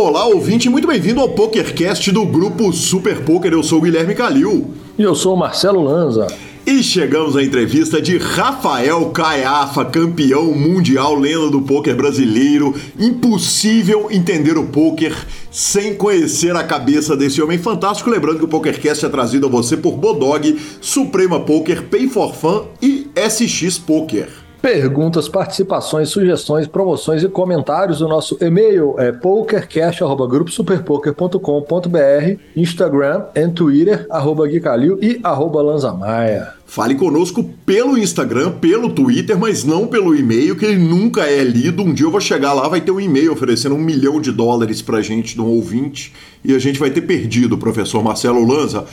Olá, ouvinte, muito bem-vindo ao PokerCast do grupo Super Poker. Eu sou o Guilherme Calil. E eu sou o Marcelo Lanza. E chegamos à entrevista de Rafael Caiafa, campeão mundial, lenda do poker brasileiro. Impossível entender o poker sem conhecer a cabeça desse homem fantástico. Lembrando que o PokerCast é trazido a você por Bodog, Suprema Poker, Pay for Fun e SX Poker. Perguntas, participações, sugestões, promoções e comentários. O nosso e-mail é pokercast.gruposuperpoker.com.br, Instagram e Twitter, arroba Gui Calil e arroba Lanzamaia. Fale conosco pelo Instagram, pelo Twitter, mas não pelo e-mail, que ele nunca é lido. Um dia eu vou chegar lá, vai ter um e-mail oferecendo um milhão de dólares pra gente, de um ouvinte, e a gente vai ter perdido o professor Marcelo Lanza.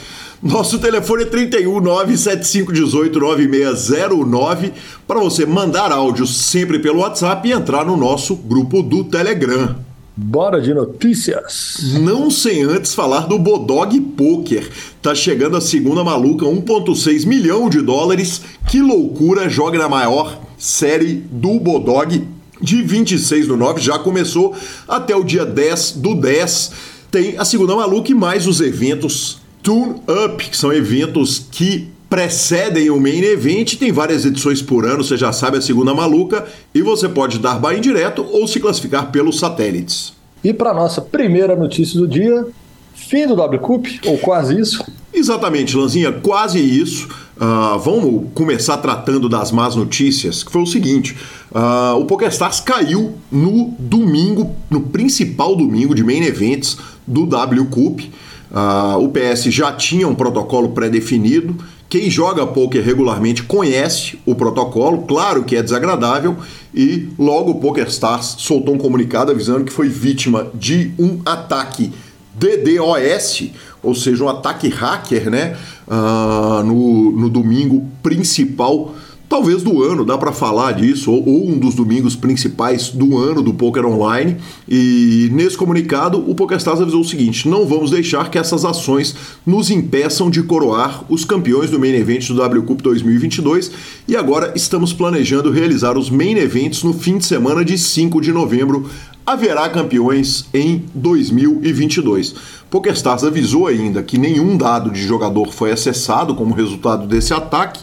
Nosso telefone é 31 97518 9609 para você mandar áudio sempre pelo WhatsApp e entrar no nosso grupo do Telegram. Bora de notícias. Não sem antes falar do Bodog Poker. Tá chegando a segunda maluca, 1.6 milhão de dólares. Que loucura, joga na maior série do Bodog de 26 do 9, já começou até o dia 10 do 10. Tem a segunda maluca e mais os eventos Tune Up, que são eventos que precedem o main event, tem várias edições por ano, você já sabe a segunda maluca, e você pode dar buy direto ou se classificar pelos satélites. E para nossa primeira notícia do dia, fim do W Cup, ou quase isso. Exatamente, Lanzinha, quase isso. Uh, vamos começar tratando das más notícias, que foi o seguinte: uh, o PokerStars caiu no domingo, no principal domingo de main events do W Cup. Uh, o PS já tinha um protocolo pré-definido. Quem joga poker regularmente conhece o protocolo, claro que é desagradável, e logo o PokerStars soltou um comunicado avisando que foi vítima de um ataque DDoS, ou seja, um ataque hacker, né? Uh, no, no domingo principal talvez do ano, dá para falar disso, ou, ou, um dos domingos principais do ano do Poker Online. E nesse comunicado, o PokerStars avisou o seguinte: não vamos deixar que essas ações nos impeçam de coroar os campeões do Main Event do W Cup 2022 e agora estamos planejando realizar os Main Events no fim de semana de 5 de novembro. Haverá campeões em 2022. PokerStars avisou ainda que nenhum dado de jogador foi acessado como resultado desse ataque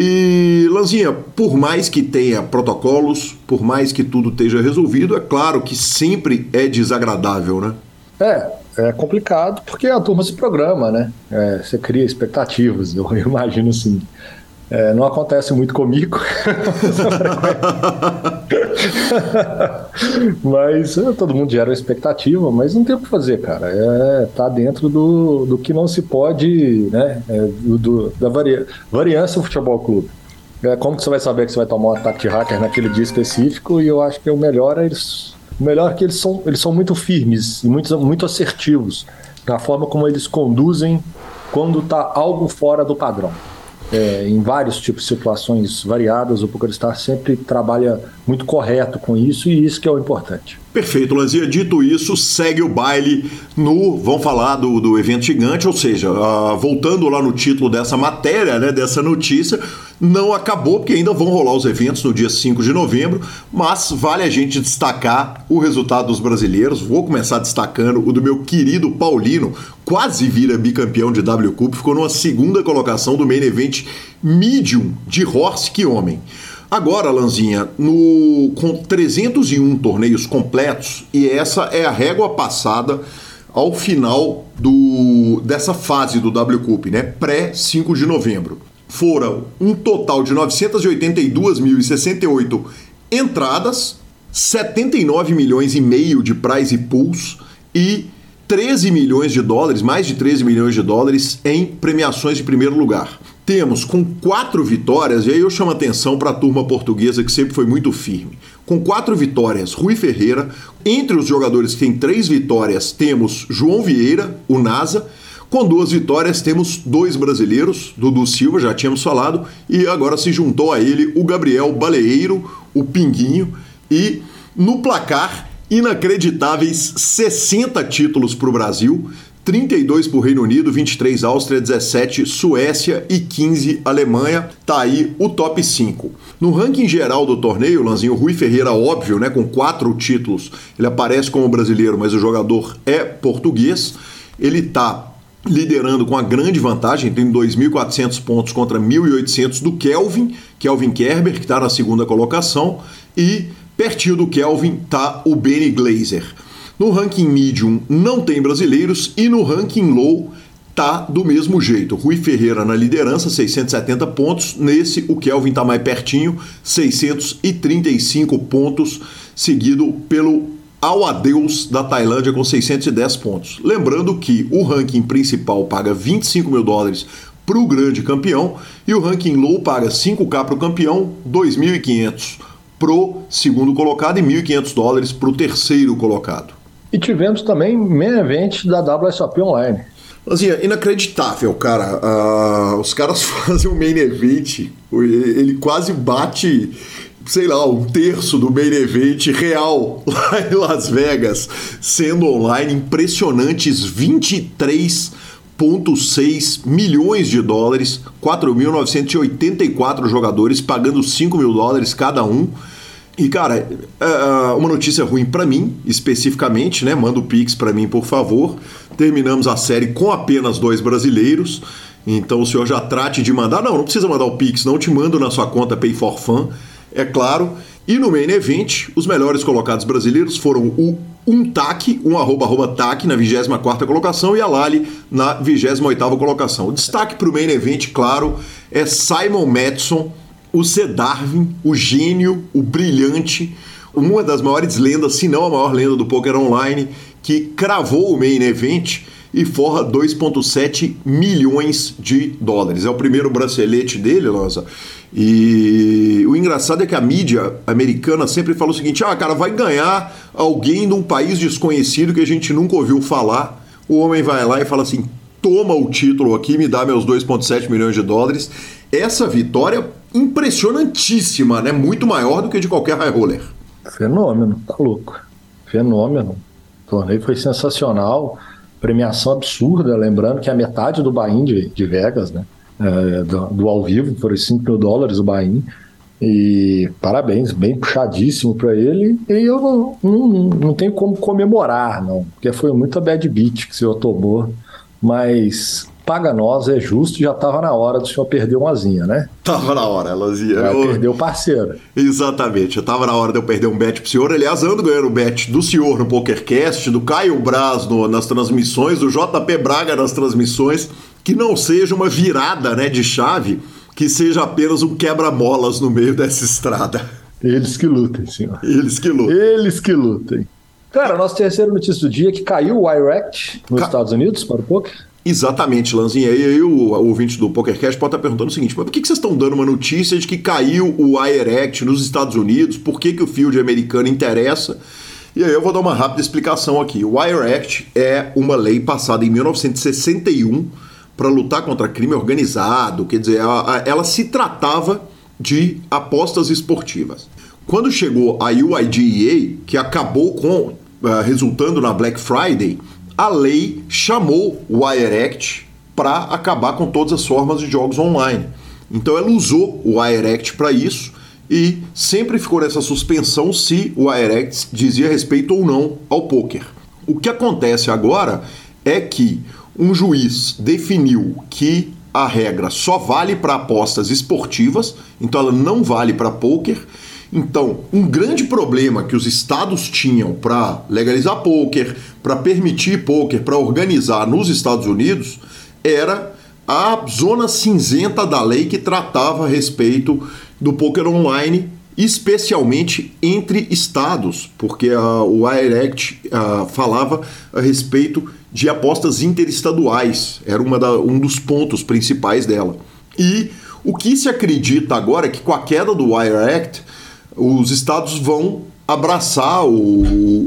e, Lanzinha, por mais que tenha protocolos, por mais que tudo esteja resolvido, é claro que sempre é desagradável, né? É, é complicado porque a turma se programa, né? É, você cria expectativas, eu imagino assim. É, não acontece muito comigo, mas é, todo mundo gera uma expectativa, mas não tem o que fazer, cara. É, tá dentro do, do que não se pode, né? É, do, do, da varia, variância do futebol clube. É, como que você vai saber que você vai tomar um ataque de hacker naquele dia específico? E eu acho que o melhor é eles, o melhor é que eles são, eles são muito firmes e muito, muito assertivos na forma como eles conduzem quando tá algo fora do padrão é, em vários tipos de situações variadas, o PokerStar sempre trabalha muito correto com isso e isso que é o importante. Perfeito, Lanzia. Dito isso, segue o baile no. Vamos falar do, do evento gigante, ou seja, uh, voltando lá no título dessa matéria, né, dessa notícia, não acabou, porque ainda vão rolar os eventos no dia 5 de novembro, mas vale a gente destacar o resultado dos brasileiros. Vou começar destacando o do meu querido Paulino, quase vira bicampeão de W Cup, ficou numa segunda colocação do main event medium de Horse que homem. Agora, Lanzinha, no, com 301 torneios completos, e essa é a régua passada ao final do, dessa fase do W Cup, né? Pré 5 de novembro. Foram um total de 982.068 entradas, 79 milhões e meio de prize pools e 13 milhões de dólares, mais de 13 milhões de dólares em premiações de primeiro lugar temos com quatro vitórias, e aí eu chamo atenção para a turma portuguesa que sempre foi muito firme. Com quatro vitórias, Rui Ferreira. Entre os jogadores que têm três vitórias, temos João Vieira, o NASA. Com duas vitórias, temos dois brasileiros, Dudu Silva, já tínhamos falado, e agora se juntou a ele o Gabriel Baleeiro, o Pinguinho, e no placar, inacreditáveis 60 títulos para o Brasil, 32 para o Reino Unido, 23 Áustria, 17 Suécia e 15 Alemanha. Tá aí o top 5. No ranking geral do torneio, Lanzinho Rui Ferreira, óbvio, né, com quatro títulos, ele aparece como brasileiro, mas o jogador é português. Ele tá liderando com a grande vantagem, tem 2.400 pontos contra 1.800 do Kelvin, Kelvin Kerber, que está na segunda colocação, e pertinho do Kelvin tá o Benny Glazer. No ranking medium não tem brasileiros e no ranking low tá do mesmo jeito. Rui Ferreira na liderança, 670 pontos. Nesse, o Kelvin tá mais pertinho, 635 pontos, seguido pelo Ao Adeus da Tailândia com 610 pontos. Lembrando que o ranking principal paga 25 mil dólares para o grande campeão e o ranking low paga 5K para o campeão, 2.500 pro segundo colocado e 1.500 dólares para o terceiro colocado. E tivemos também main event da WSOP Online. Assim, é inacreditável, cara. Uh, os caras fazem um main event, ele quase bate, sei lá, um terço do main event real lá em Las Vegas, sendo online impressionantes 23,6 milhões de dólares, 4.984 jogadores pagando 5 mil dólares cada um. E, cara, é, é, uma notícia ruim para mim, especificamente, né? Manda o Pix para mim, por favor. Terminamos a série com apenas dois brasileiros. Então o senhor já trate de mandar. Não, não precisa mandar o Pix, não. Te mando na sua conta Pay for Fun, é claro. E no main event, os melhores colocados brasileiros foram o Untac, um arroba arroba tac na 24 colocação e a Lali na 28 colocação. O destaque para o main event, claro, é Simon Madison o C. Darwin, o gênio, o brilhante, uma das maiores lendas, se não a maior lenda do poker online, que cravou o main event e forra 2,7 milhões de dólares. É o primeiro bracelete dele, Lanza. E o engraçado é que a mídia americana sempre fala o seguinte: ah, cara, vai ganhar alguém de um país desconhecido que a gente nunca ouviu falar. O homem vai lá e fala assim: toma o título aqui, me dá meus 2,7 milhões de dólares. Essa vitória impressionantíssima, né? Muito maior do que de qualquer high roller. Fenômeno, tá louco. Fenômeno. O torneio foi sensacional, premiação absurda, lembrando que a metade do Bahia de, de Vegas, né? É, do, do, ao vivo, foram 5 mil dólares o Bahia. E parabéns, bem puxadíssimo para ele. E eu não, não, não tenho como comemorar, não, porque foi muita bad beat que o senhor tomou. Mas paga nós, é justo, já estava na hora do senhor perder uma asinha, né? Tava na hora, Lazinha. Eu... Perdeu o parceiro. Exatamente, já tava na hora de eu perder um bet pro senhor. Aliás, ando ganhando o bet do senhor no PokerCast, do Caio Braz no, nas transmissões, do JP Braga nas transmissões, que não seja uma virada né, de chave, que seja apenas um quebra-molas no meio dessa estrada. Eles que lutem, senhor. Eles que lutem. Eles que lutem. Cara, nossa terceira notícia do dia é que caiu o Wire Act nos Ca... Estados Unidos para o poker. Exatamente, Lanzinha. E aí o, ouvinte do PokerCast pode estar perguntando o seguinte, mas por que, vocês estão dando uma notícia de que caiu o Wire Act nos Estados Unidos? Por que, que o field americano interessa? E aí eu vou dar uma rápida explicação aqui. O Wire Act é uma lei passada em 1961 para lutar contra crime organizado, quer dizer, ela, ela se tratava de apostas esportivas. Quando chegou a UIDEA, que acabou com uh, resultando na Black Friday, a lei chamou o Wire Act para acabar com todas as formas de jogos online. Então ela usou o Wire Act para isso e sempre ficou nessa suspensão se o Wire Act dizia respeito ou não ao poker. O que acontece agora é que um juiz definiu que a regra só vale para apostas esportivas, então ela não vale para poker então, um grande problema que os estados tinham para legalizar poker, para permitir poker, para organizar nos Estados Unidos, era a zona cinzenta da lei que tratava a respeito do poker online, especialmente entre estados, porque a, o Wire Act falava a respeito de apostas interestaduais, era uma da, um dos pontos principais dela. E o que se acredita agora é que com a queda do Wire Act, os estados vão abraçar o,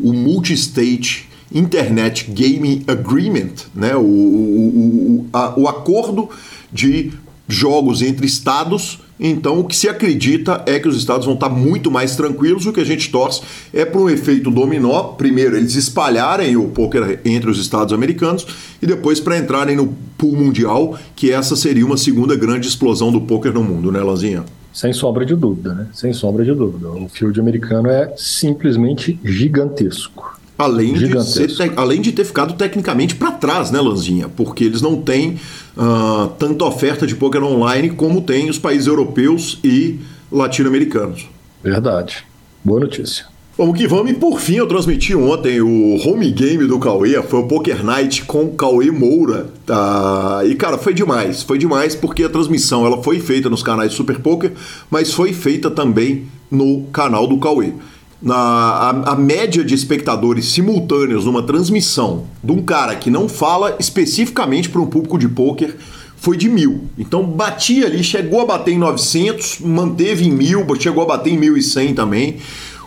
o Multi-State Internet Gaming Agreement, né? o, o, o, a, o acordo de jogos entre estados Então, o que se acredita é que os estados vão estar muito mais tranquilos. O que a gente torce é para um efeito dominó. Primeiro, eles espalharem o poker entre os estados americanos e depois para entrarem no pool mundial, que essa seria uma segunda grande explosão do poker no mundo, né, Lanzinha? Sem sombra de dúvida, né? Sem sombra de dúvida. O field americano é simplesmente gigantesco. Além de, ser, além de ter ficado tecnicamente para trás, né, Lanzinha? Porque eles não têm uh, tanta oferta de poker online como tem os países europeus e latino-americanos. Verdade. Boa notícia. Vamos que vamos, e por fim eu transmiti ontem o home game do Cauê, foi o Poker Night com o Cauê Moura, tá? E cara, foi demais, foi demais porque a transmissão ela foi feita nos canais Super Poker, mas foi feita também no canal do Cauê. Na, a, a, média de espectadores simultâneos numa transmissão de um cara que não fala especificamente para um público de pôquer foi de mil. Então batia ali, chegou a bater em 900, manteve em mil, chegou a bater em 1.100 também.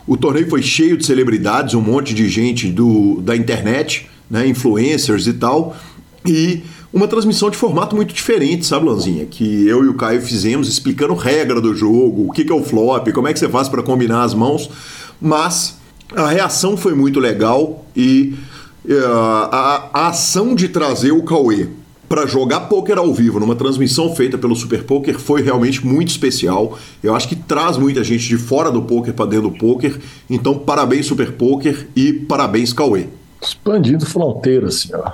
O torneio foi cheio de celebridades, um monte de gente do, da internet, né, influencers e tal. E uma transmissão de formato muito diferente, sabe, Lanzinha? Que eu e o Caio fizemos explicando regra do jogo, o que é o flop, como é que você faz para combinar as mãos mas a reação foi muito legal e uh, a, a, ação de trazer o Cauê para jogar poker ao vivo numa transmissão feita pelo Super Poker foi realmente muito especial. Eu acho que traz muita gente de fora do poker para dentro do poker. Então, parabéns Super Poker e parabéns Cauê. Expandindo fronteiras, senhor.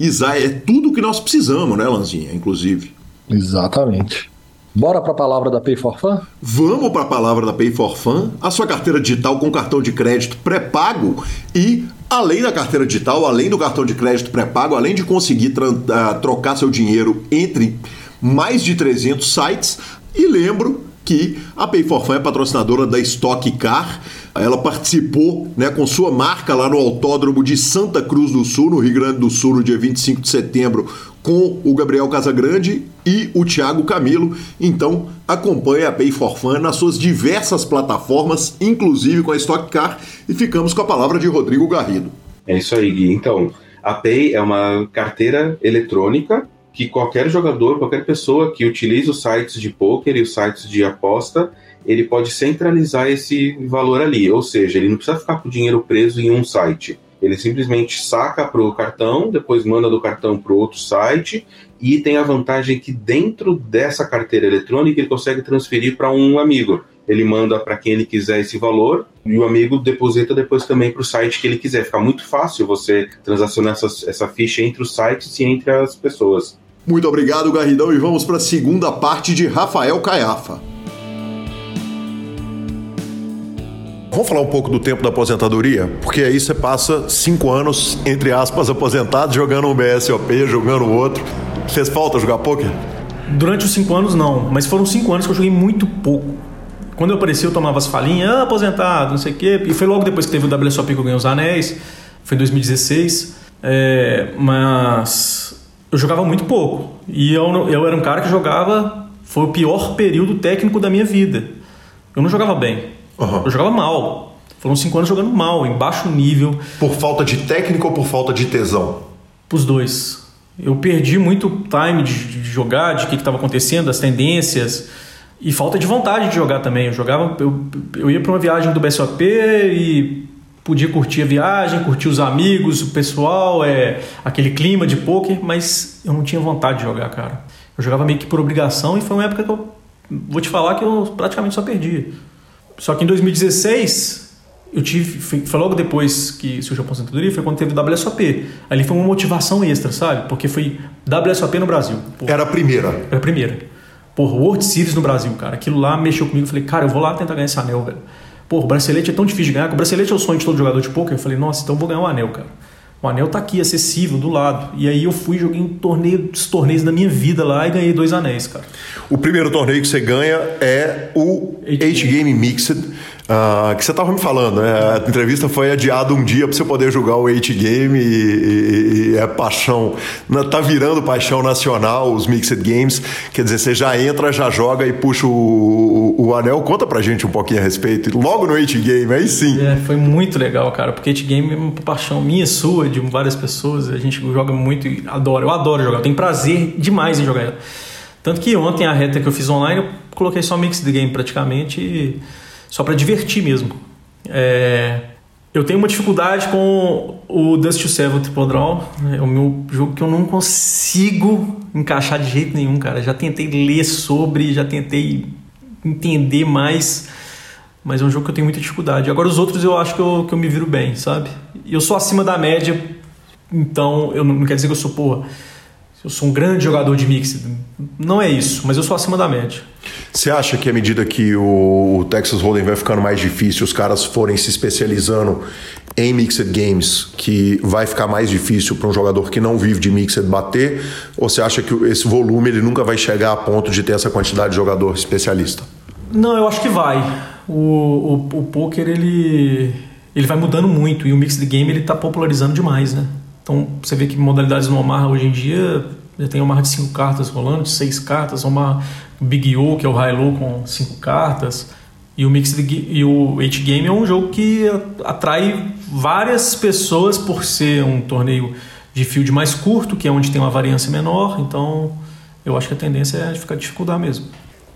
Isa, é tudo que nós precisamos, né, Lanzinha, inclusive. Exatamente. Bora para a palavra da Pay for Fun? Vamos para a palavra da Pay for Fun. A sua carteira digital com cartão de crédito pré-pago e além da carteira digital, além do cartão de crédito pré-pago, além de conseguir uh, trocar seu dinheiro entre mais de 300 sites. E lembro que a Pay for Fun é patrocinadora da Stock Car. Ela participou né, com sua marca lá no Autódromo de Santa Cruz do Sul, no Rio Grande do Sul, no dia 25 de setembro, com o Gabriel Casagrande e o Thiago Camilo. Então, acompanhe a Pay for Fun nas suas diversas plataformas, inclusive com a Stock Car, e ficamos com a palavra de Rodrigo Garrido. É isso aí, Gui. Então, a Pay é uma carteira eletrônica que qualquer jogador, qualquer pessoa que utilize os sites de poker e os sites de aposta, ele pode centralizar esse valor ali, ou seja, ele não precisa ficar com o dinheiro preso em um site. Ele simplesmente saca para o cartão, depois manda do cartão para outro site e tem a vantagem que dentro dessa carteira eletrônica ele consegue transferir para um amigo. Ele manda para quem ele quiser esse valor e o amigo deposita depois também para o site que ele quiser. Fica muito fácil você transacionar essa, essa ficha entre os sites e entre as pessoas. Muito obrigado, Garridão, e vamos para a segunda parte de Rafael Caiafa. Vamos falar um pouco do tempo da aposentadoria? Porque aí você passa cinco anos, entre aspas, aposentado, jogando um BSOP, jogando outro. Fez falta jogar poker? Durante os cinco anos, não. Mas foram cinco anos que eu joguei muito pouco. Quando eu apareci, eu tomava as falinhas, ah, aposentado, não sei o quê. E foi logo depois que teve o WSOP que eu ganhei os anéis. Foi em 2016. É, mas eu jogava muito pouco. E eu, eu era um cara que jogava... Foi o pior período técnico da minha vida. Eu não jogava bem. Uhum. Eu jogava mal. Foram cinco anos jogando mal, em baixo nível. Por falta de técnico ou por falta de tesão? Os dois. Eu perdi muito time de, de jogar, de o que estava acontecendo, das tendências. E falta de vontade de jogar também. Eu jogava, eu, eu ia para uma viagem do BSOP e podia curtir a viagem, curtir os amigos, o pessoal, é, aquele clima de poker, mas eu não tinha vontade de jogar, cara. Eu jogava meio que por obrigação e foi uma época que eu vou te falar que eu praticamente só perdi. Só que em 2016, eu tive. Foi logo depois que surgiu a aposentadoria, foi quando teve o WSOP. Ali foi uma motivação extra, sabe? Porque foi WSOP no Brasil. Porra. Era a primeira. Era a primeira. Porra, World Series no Brasil, cara. Aquilo lá mexeu comigo. Eu falei, cara, eu vou lá tentar ganhar esse anel, velho. Porra, o bracelete é tão difícil de ganhar. O bracelete é o sonho de todo jogador de poker. Eu falei, nossa, então eu vou ganhar um anel, cara. O anel tá aqui, acessível, do lado. E aí eu fui joguei um torneio, dos torneios da minha vida lá e ganhei dois anéis, cara. O primeiro torneio que você ganha é o H-Game Mixed Uh, que você estava me falando, né? A entrevista foi adiada um dia para você poder jogar o 8 Game e, e, e, é paixão, tá virando paixão nacional os Mixed Games. Quer dizer, você já entra, já joga e puxa o, o, o anel. Conta pra gente um pouquinho a respeito. Logo no 8 Game, aí sim. É, foi muito legal, cara, porque 8 Game é uma paixão minha, sua, de várias pessoas. A gente joga muito e adora. Eu adoro jogar, eu tenho prazer demais em jogar Tanto que ontem a reta que eu fiz online, eu coloquei só mix de game praticamente, só para divertir mesmo. É, eu tenho uma dificuldade com o Dust to Seven Triple Draw. É o meu jogo que eu não consigo encaixar de jeito nenhum, cara. Já tentei ler sobre, já tentei entender mais, mas é um jogo que eu tenho muita dificuldade. Agora os outros eu acho que eu, que eu me viro bem, sabe? Eu sou acima da média, então eu não, não quer dizer que eu sou porra eu sou um grande jogador de mix. Não é isso, mas eu sou acima da média. Você acha que à medida que o Texas Hold'em vai ficando mais difícil, os caras forem se especializando em mixed games, que vai ficar mais difícil para um jogador que não vive de mixed bater? Ou você acha que esse volume ele nunca vai chegar a ponto de ter essa quantidade de jogador especialista? Não, eu acho que vai. O, o, o poker ele, ele vai mudando muito e o mixed game ele está popularizando demais, né? Então você vê que modalidades no Omaha hoje em dia já tem Omaha de 5 cartas rolando, de 6 cartas, Omaha Big O, que é o High Low com 5 cartas. E o Mixed e o H-Game é um jogo que atrai várias pessoas por ser um torneio de field mais curto, que é onde tem uma variância menor. Então eu acho que a tendência é ficar dificuldade mesmo.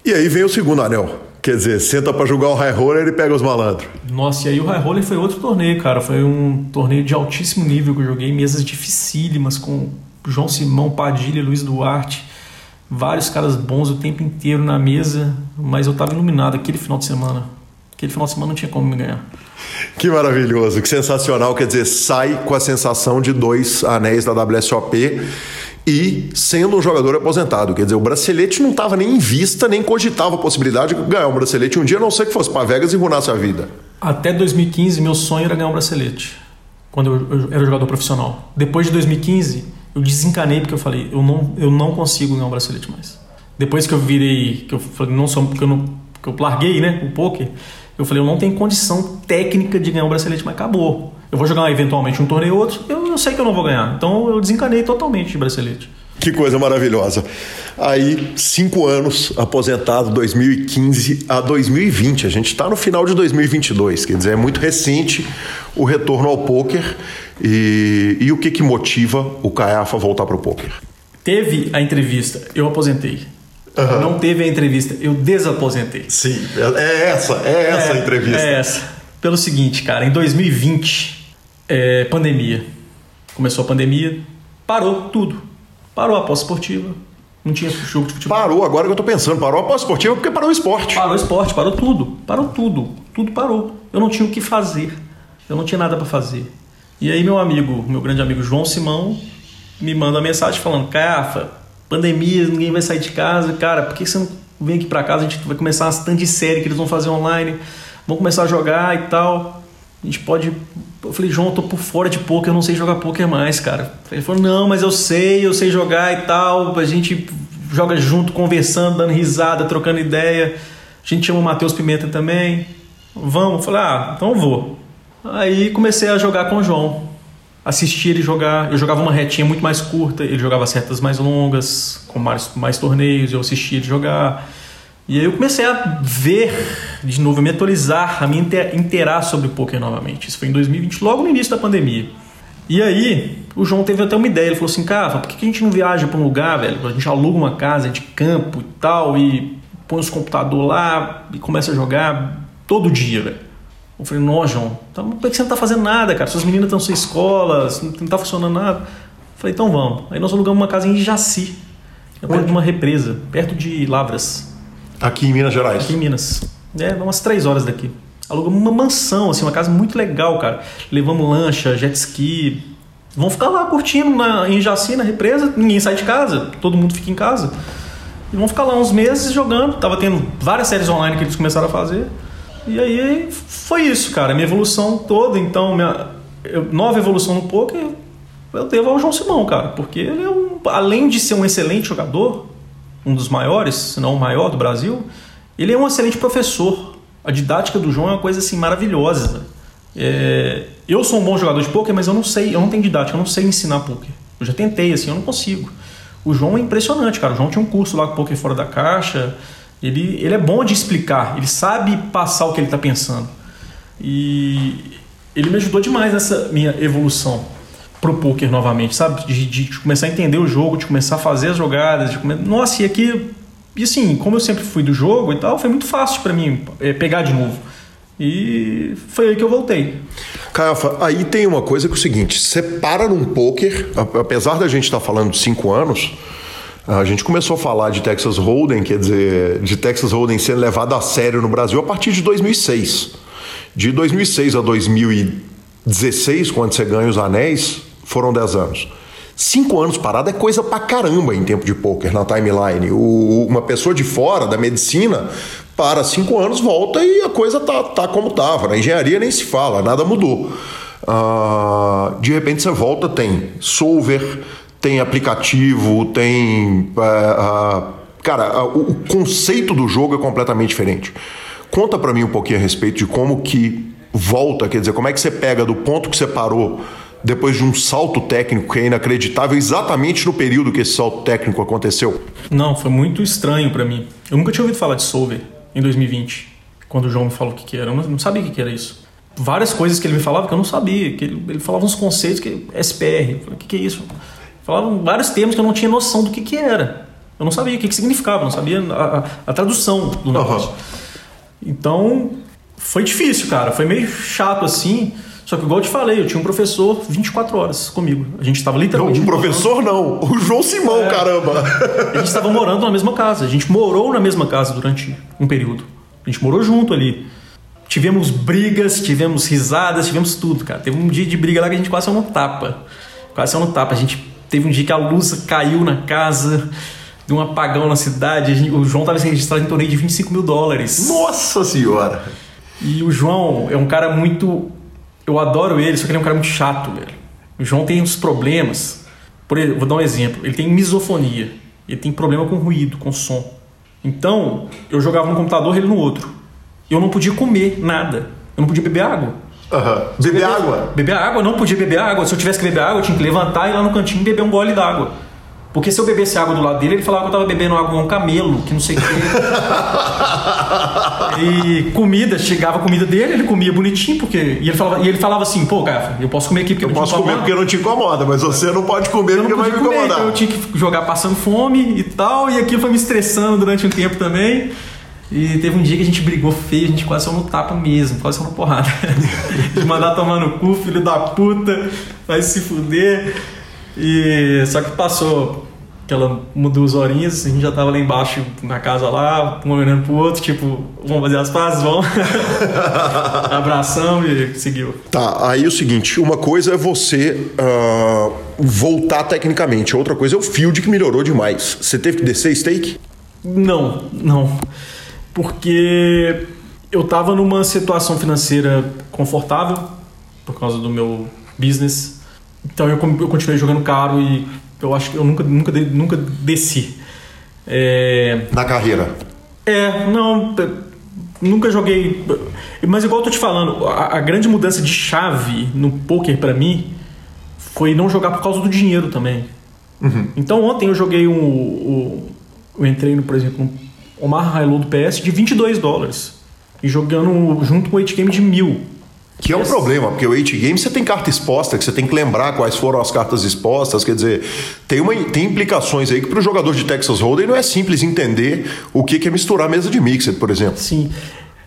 E aí vem o segundo anel. Quer dizer, senta para jogar o high roller e pega os malandros. Nossa, e aí o high roller foi outro torneio, cara. Foi um torneio de altíssimo nível que eu joguei, mesas dificílimas com João Simão, Padilha, Luiz Duarte. Vários caras bons o tempo inteiro na mesa, mas eu tava iluminado aquele final de semana. Aquele final de semana não tinha como me ganhar. Que maravilhoso, que sensacional. Quer dizer, sai com a sensação de dois anéis da WSOP e sendo um jogador aposentado. Quer dizer, o bracelete não estava nem em vista, nem cogitava a possibilidade de ganhar um bracelete um dia, a não ser que fosse para Vegas e runasse a vida. Até 2015, meu sonho era ganhar um bracelete, quando eu, eu era jogador profissional. Depois de 2015, eu desencanei porque eu falei, eu não, eu não consigo ganhar um bracelete mais. Depois que eu virei, que eu falei, não sou, porque eu, não, que eu larguei né, o poker, eu falei, eu não tenho condição técnica de ganhar um bracelete, mas acabou eu vou jogar eventualmente um torneio ou outro, eu, eu sei que eu não vou ganhar. Então eu desencanei totalmente de bracelete. Que coisa maravilhosa. Aí, cinco anos, aposentado, 2015 a 2020. A gente está no final de 2022, quer dizer, é muito recente o retorno ao poker. E, e o que, que motiva o Caiafa voltar para o poker? Teve a entrevista, eu aposentei. Uhum. Não teve a entrevista, eu desaposentei. Sim, é, é essa, é essa é, a entrevista. É essa. Pelo seguinte, cara, em 2020 é, pandemia. Começou a pandemia, parou tudo. Parou a pós-esportiva. Não tinha jogo de futebol. Parou, agora que eu tô pensando. Parou a pós-esportiva porque parou o esporte. Parou o esporte, parou tudo. Parou tudo. Tudo parou. Eu não tinha o que fazer. Eu não tinha nada para fazer. E aí meu amigo, meu grande amigo João Simão, me manda uma mensagem falando, Cafa, pandemia, ninguém vai sair de casa. Cara, por que você não vem aqui para casa? A gente vai começar uma stand de série que eles vão fazer online. Vão começar a jogar e tal a gente pode. Eu falei, João, eu tô por fora de poker, eu não sei jogar poker mais, cara. Ele falou, não, mas eu sei, eu sei jogar e tal. A gente joga junto, conversando, dando risada, trocando ideia. A gente chama o Matheus Pimenta também. Vamos? Eu falei, ah, então eu vou. Aí comecei a jogar com o João. Assisti ele jogar. Eu jogava uma retinha muito mais curta, ele jogava setas mais longas, com mais, mais torneios, eu assistia ele jogar. E aí eu comecei a ver de novo, me atualizar, a me inteirar sobre o poker novamente. Isso foi em 2020, logo no início da pandemia. E aí, o João teve até uma ideia. Ele falou assim: Cara, por que a gente não viaja para um lugar, velho? A gente aluga uma casa de campo e tal, e põe os computadores lá e começa a jogar todo dia, velho. Eu falei: Não, João, então, por que você não tá fazendo nada, cara? Suas meninas estão sem escola, não tá funcionando nada. Eu falei: Então vamos. Aí nós alugamos uma casa em Jaci, perto de uma represa, perto de Lavras. Aqui em Minas Gerais? Aqui em Minas. É, umas três horas daqui. Alugamos uma mansão, assim, uma casa muito legal, cara. Levamos lancha, jet ski. Vão ficar lá curtindo na, em Jaci, na represa. Ninguém sai de casa, todo mundo fica em casa. E vão ficar lá uns meses jogando. Tava tendo várias séries online que eles começaram a fazer. E aí foi isso, cara. Minha evolução toda, então, minha eu, nova evolução no poker, eu devo ao João Simão, cara. Porque ele é um, além de ser um excelente jogador, um dos maiores, se não o maior do Brasil, ele é um excelente professor. A didática do João é uma coisa assim maravilhosa. É, eu sou um bom jogador de poker, mas eu não sei, eu não tenho didática, eu não sei ensinar poker. Eu já tentei, assim, eu não consigo. O João é impressionante, cara. O João tinha um curso lá com poker fora da caixa. Ele, ele é bom de explicar, ele sabe passar o que ele está pensando. E ele me ajudou demais nessa minha evolução. Pro poker novamente, sabe? De, de, começar a entender o jogo, de começar a fazer as jogadas, de come... nossa, e aqui e assim, como eu sempre fui do jogo e tal, foi muito fácil para mim é, pegar de novo. E foi aí que eu voltei. Caiafa, aí tem uma coisa que é o seguinte: você para num poker, apesar da gente estar tá falando de cinco anos, a gente começou a falar de Texas Hold'em, quer dizer, de Texas Hold'em sendo levado a sério no Brasil a partir de 2006. De 2006 a 2016, quando você ganha os anéis, foram 10 anos. Cinco anos parado é coisa pra caramba em tempo de poker na timeline. O, uma pessoa de fora da medicina para cinco anos, volta e a coisa tá, tá como tava. Na engenharia nem se fala, nada mudou. Uh, de repente você volta, tem solver, tem aplicativo, tem. Uh, uh, cara, o conceito do jogo é completamente diferente. Conta para mim um pouquinho a respeito de como que volta, quer dizer, como é que você pega do ponto que você parou depois de um salto técnico que é inacreditável, exatamente no período que esse salto técnico aconteceu? Não, foi muito estranho para mim. Eu nunca tinha ouvido falar de Solver em 2020, quando o João me falou o que, que era. Eu não sabia o que, que era isso. Várias coisas que ele me falava que eu não sabia. Que ele, ele falava uns conceitos que SPR. falei, o que, que é isso? Falavam vários termos que eu não tinha noção do que, que era. Eu não sabia o que, que significava, não sabia a, a, a tradução do negócio. Uhum. Então, foi difícil, cara. Foi meio chato assim. Só que, igual eu te falei, eu tinha um professor 24 horas comigo. A gente estava literalmente. Não, um professor não, o João Simão, é, caramba! A gente estava morando na mesma casa. A gente morou na mesma casa durante um período. A gente morou junto ali. Tivemos brigas, tivemos risadas, tivemos tudo, cara. Teve um dia de briga lá que a gente quase saiu no tapa. Quase saiu no tapa. A gente teve um dia que a luz caiu na casa, deu um apagão na cidade. Gente, o João estava registrado em torneio de 25 mil dólares. Nossa Senhora! E o João é um cara muito eu adoro ele, só que ele é um cara muito chato, velho. O João tem uns problemas. Por exemplo, vou dar um exemplo. Ele tem misofonia. Ele tem problema com ruído, com som. Então, eu jogava num computador, ele no outro. Eu não podia comer nada. Eu não podia beber água. Uhum. Beber água? Beber água, não podia beber água. Se eu tivesse que beber água, eu tinha que levantar e ir lá no cantinho beber um gole d'água. Porque se eu bebesse água do lado dele, ele falava que eu tava bebendo água com um camelo, que não sei o quê. e comida, chegava a comida dele, ele comia bonitinho, porque. E ele falava, e ele falava assim, pô, cara, eu posso comer aqui porque eu não posso comer porque não te incomoda, mas você não pode comer porque vai me incomodar. Então eu tinha que jogar passando fome e tal, e aquilo foi me estressando durante um tempo também. E teve um dia que a gente brigou feio, a gente quase saiu no tapa mesmo, quase saiu na porrada. de mandar tomar no cu, filho da puta, vai se fuder. E só que passou aquela duas horinhas, a gente já tava lá embaixo na casa lá, um olhando pro outro, tipo, vamos fazer as pazes, vamos. Abração e seguiu. Tá, aí é o seguinte, uma coisa é você uh, voltar tecnicamente, outra coisa é o field que melhorou demais. Você teve que descer stake? Não, não. Porque eu tava numa situação financeira confortável por causa do meu business então eu, eu continuei jogando caro e eu acho que eu nunca, nunca, nunca desci. É... Na carreira? É, não, nunca joguei. Mas igual eu tô te falando, a, a grande mudança de chave no poker para mim foi não jogar por causa do dinheiro também. Uhum. Então ontem eu joguei um, um, eu entrei no, por exemplo, um Omar High do PS de 22 dólares e jogando junto com o 8 game de mil. Que é um problema, porque o 8 game você tem carta exposta, que você tem que lembrar quais foram as cartas expostas, quer dizer, tem, uma, tem implicações aí que para o jogador de Texas Hold'em não é simples entender o que é misturar mesa de mixer, por exemplo. Sim.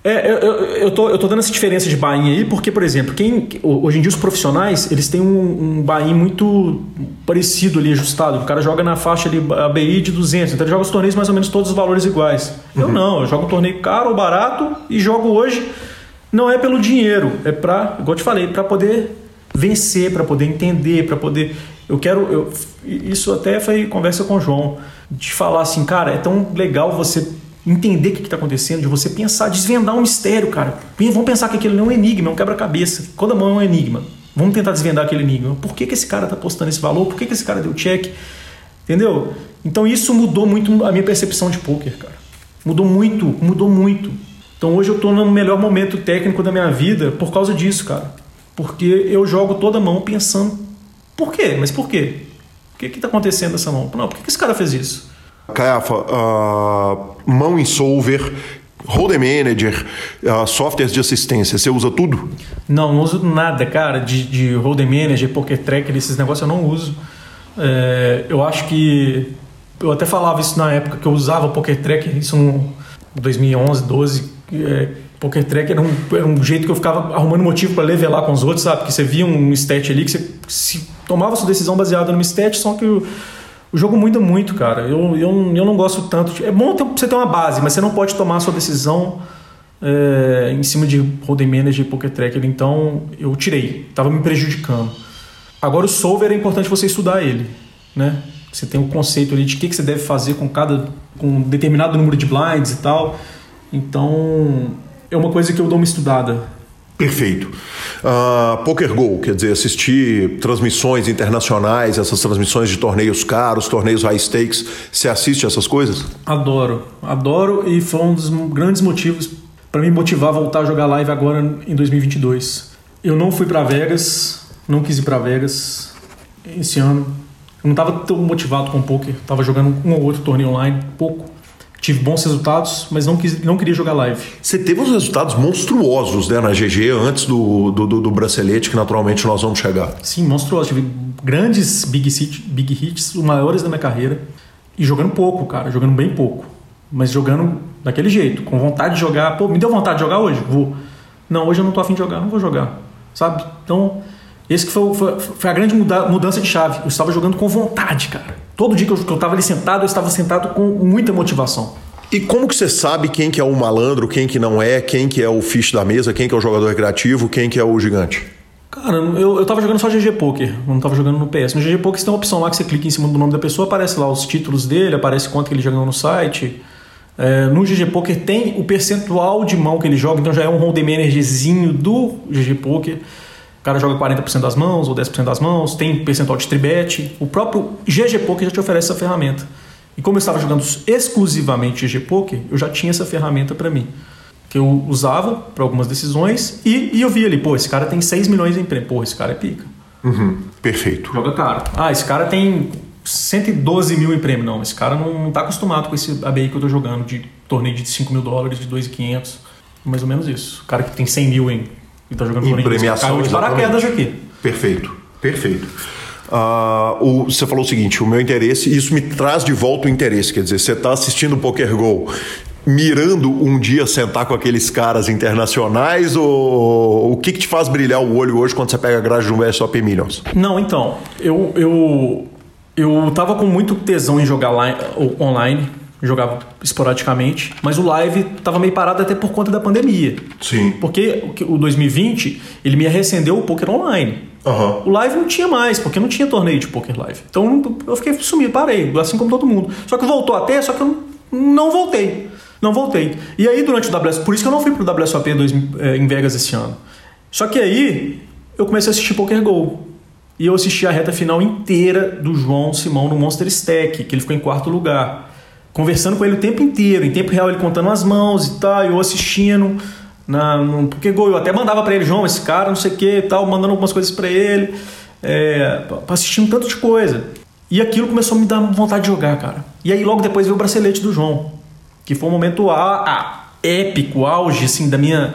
É, eu, eu, tô, eu tô dando essa diferença de buy aí porque, por exemplo, quem hoje em dia os profissionais eles têm um, um buy muito parecido ali, ajustado. O cara joga na faixa ali, ABI de 200, então ele joga os torneios mais ou menos todos os valores iguais. Uhum. Eu não, eu jogo um torneio caro ou barato e jogo hoje não é pelo dinheiro, é para, igual eu te falei, para poder vencer, para poder entender, para poder. Eu quero. Eu, isso até foi conversa com o João, de falar assim, cara, é tão legal você entender o que está acontecendo, de você pensar, desvendar um mistério, cara. Vamos pensar que aquilo não é um enigma, é um quebra-cabeça. Cada mão é um enigma. Vamos tentar desvendar aquele enigma. Por que, que esse cara está postando esse valor? Por que, que esse cara deu check? Entendeu? Então isso mudou muito a minha percepção de poker, cara. Mudou muito, mudou muito. Então hoje eu estou no melhor momento técnico da minha vida por causa disso, cara. Porque eu jogo toda mão pensando, por quê? Mas por quê? O que está acontecendo nessa mão? Não, por que esse cara fez isso? Caiafa, uh, mão em solver, Hold'em Manager, uh, softwares de assistência, você usa tudo? Não, não uso nada, cara, de, de Hold'em Manager, Poker Tracker, esses negócios eu não uso. É, eu acho que... Eu até falava isso na época que eu usava Poker Tracker, isso em 2011, 12, é, Poker Tracker era um, era um jeito que eu ficava arrumando motivo para levelar com os outros, sabe? Porque você via um stat ali que você se tomava sua decisão baseada no stat, só que o, o jogo muda muito, cara. Eu, eu, eu não gosto tanto. De, é bom ter, você ter uma base, mas você não pode tomar sua decisão é, em cima de Hold'em Manager e Poker Tracker. Então eu tirei, estava me prejudicando. Agora o solver é importante você estudar ele, né? Você tem um conceito ali de o que, que você deve fazer com cada com um determinado número de blinds e tal. Então é uma coisa que eu dou uma estudada. Perfeito. Uh, Poker Go, quer dizer, assistir transmissões internacionais, essas transmissões de torneios caros, torneios high stakes, você assiste essas coisas? Adoro, adoro e foi um dos grandes motivos para me motivar a voltar a jogar live agora em 2022. Eu não fui para Vegas, não quis ir para Vegas esse ano. Eu não estava tão motivado com o poker, estava jogando um ou outro torneio online, pouco tive bons resultados, mas não, quis, não queria jogar live. Você teve uns resultados monstruosos né, na GG antes do, do, do, do bracelete, que naturalmente nós vamos chegar. Sim, monstruosos. Tive grandes big, hit, big hits, os maiores da minha carreira. E jogando pouco, cara, jogando bem pouco. Mas jogando daquele jeito, com vontade de jogar. Pô, me deu vontade de jogar hoje? Vou. Não, hoje eu não tô afim de jogar, não vou jogar. Sabe? Então, esse que foi, foi, foi a grande muda, mudança de chave. Eu estava jogando com vontade, cara. Todo dia que eu, que eu estava ali sentado, eu estava sentado com muita motivação. E como que você sabe quem que é o malandro, quem que não é, quem que é o fish da mesa, quem que é o jogador recreativo, quem que é o gigante? Cara, eu, eu tava jogando só GG Poker, não tava jogando no PS. No GG Poker você tem uma opção lá que você clica em cima do nome da pessoa, aparece lá os títulos dele, aparece quanto que ele jogou no site. É, no GG Poker tem o percentual de mão que ele joga, então já é um hold'em managerzinho do GG Poker cara joga 40% das mãos ou 10% das mãos, tem percentual de tribet. O próprio GG Poker já te oferece essa ferramenta. E como eu estava jogando exclusivamente GG Poker, eu já tinha essa ferramenta para mim. Que eu usava para algumas decisões e, e, eu via ali, pô, esse cara tem 6 milhões em prêmio. Pô, esse cara é pica. Uhum, perfeito. Joga caro. Ah, esse cara tem 112 mil em prêmio. Não, esse cara não, está acostumado com esse ABI que eu estou jogando de torneio de 5 mil dólares, de 2,500. Mais ou menos isso. O cara que tem 100 mil em e tá jogando em premiação caiu de paraquedas aqui. Perfeito, perfeito. Uh, o, você falou o seguinte: o meu interesse, isso me traz de volta o interesse. Quer dizer, você está assistindo o Poker Go mirando um dia sentar com aqueles caras internacionais ou o que, que te faz brilhar o olho hoje quando você pega a grade de um VSOP Millions? Não, então, eu, eu, eu tava com muito tesão em jogar line, online jogava esporadicamente, mas o live estava meio parado até por conta da pandemia. Sim. Porque o 2020 ele me recendeu o poker online. Uhum. O live não tinha mais, porque não tinha torneio de poker live. Então eu fiquei sumido, parei, assim como todo mundo. Só que voltou até, só que eu não voltei. Não voltei. E aí durante o WS, por isso que eu não fui pro WSOP é, em Vegas esse ano. Só que aí eu comecei a assistir Poker Go. E eu assisti a reta final inteira do João Simão no Monster Stack, que ele ficou em quarto lugar conversando com ele o tempo inteiro, em tempo real ele contando as mãos e tal, eu assistindo. Na, no, porque gol, eu até mandava para ele, João, esse cara, não sei o que tal, mandando algumas coisas para ele, é, assistindo tanto de coisa. E aquilo começou a me dar vontade de jogar, cara. E aí logo depois veio o bracelete do João, que foi um momento a, a, épico, auge, assim, da minha.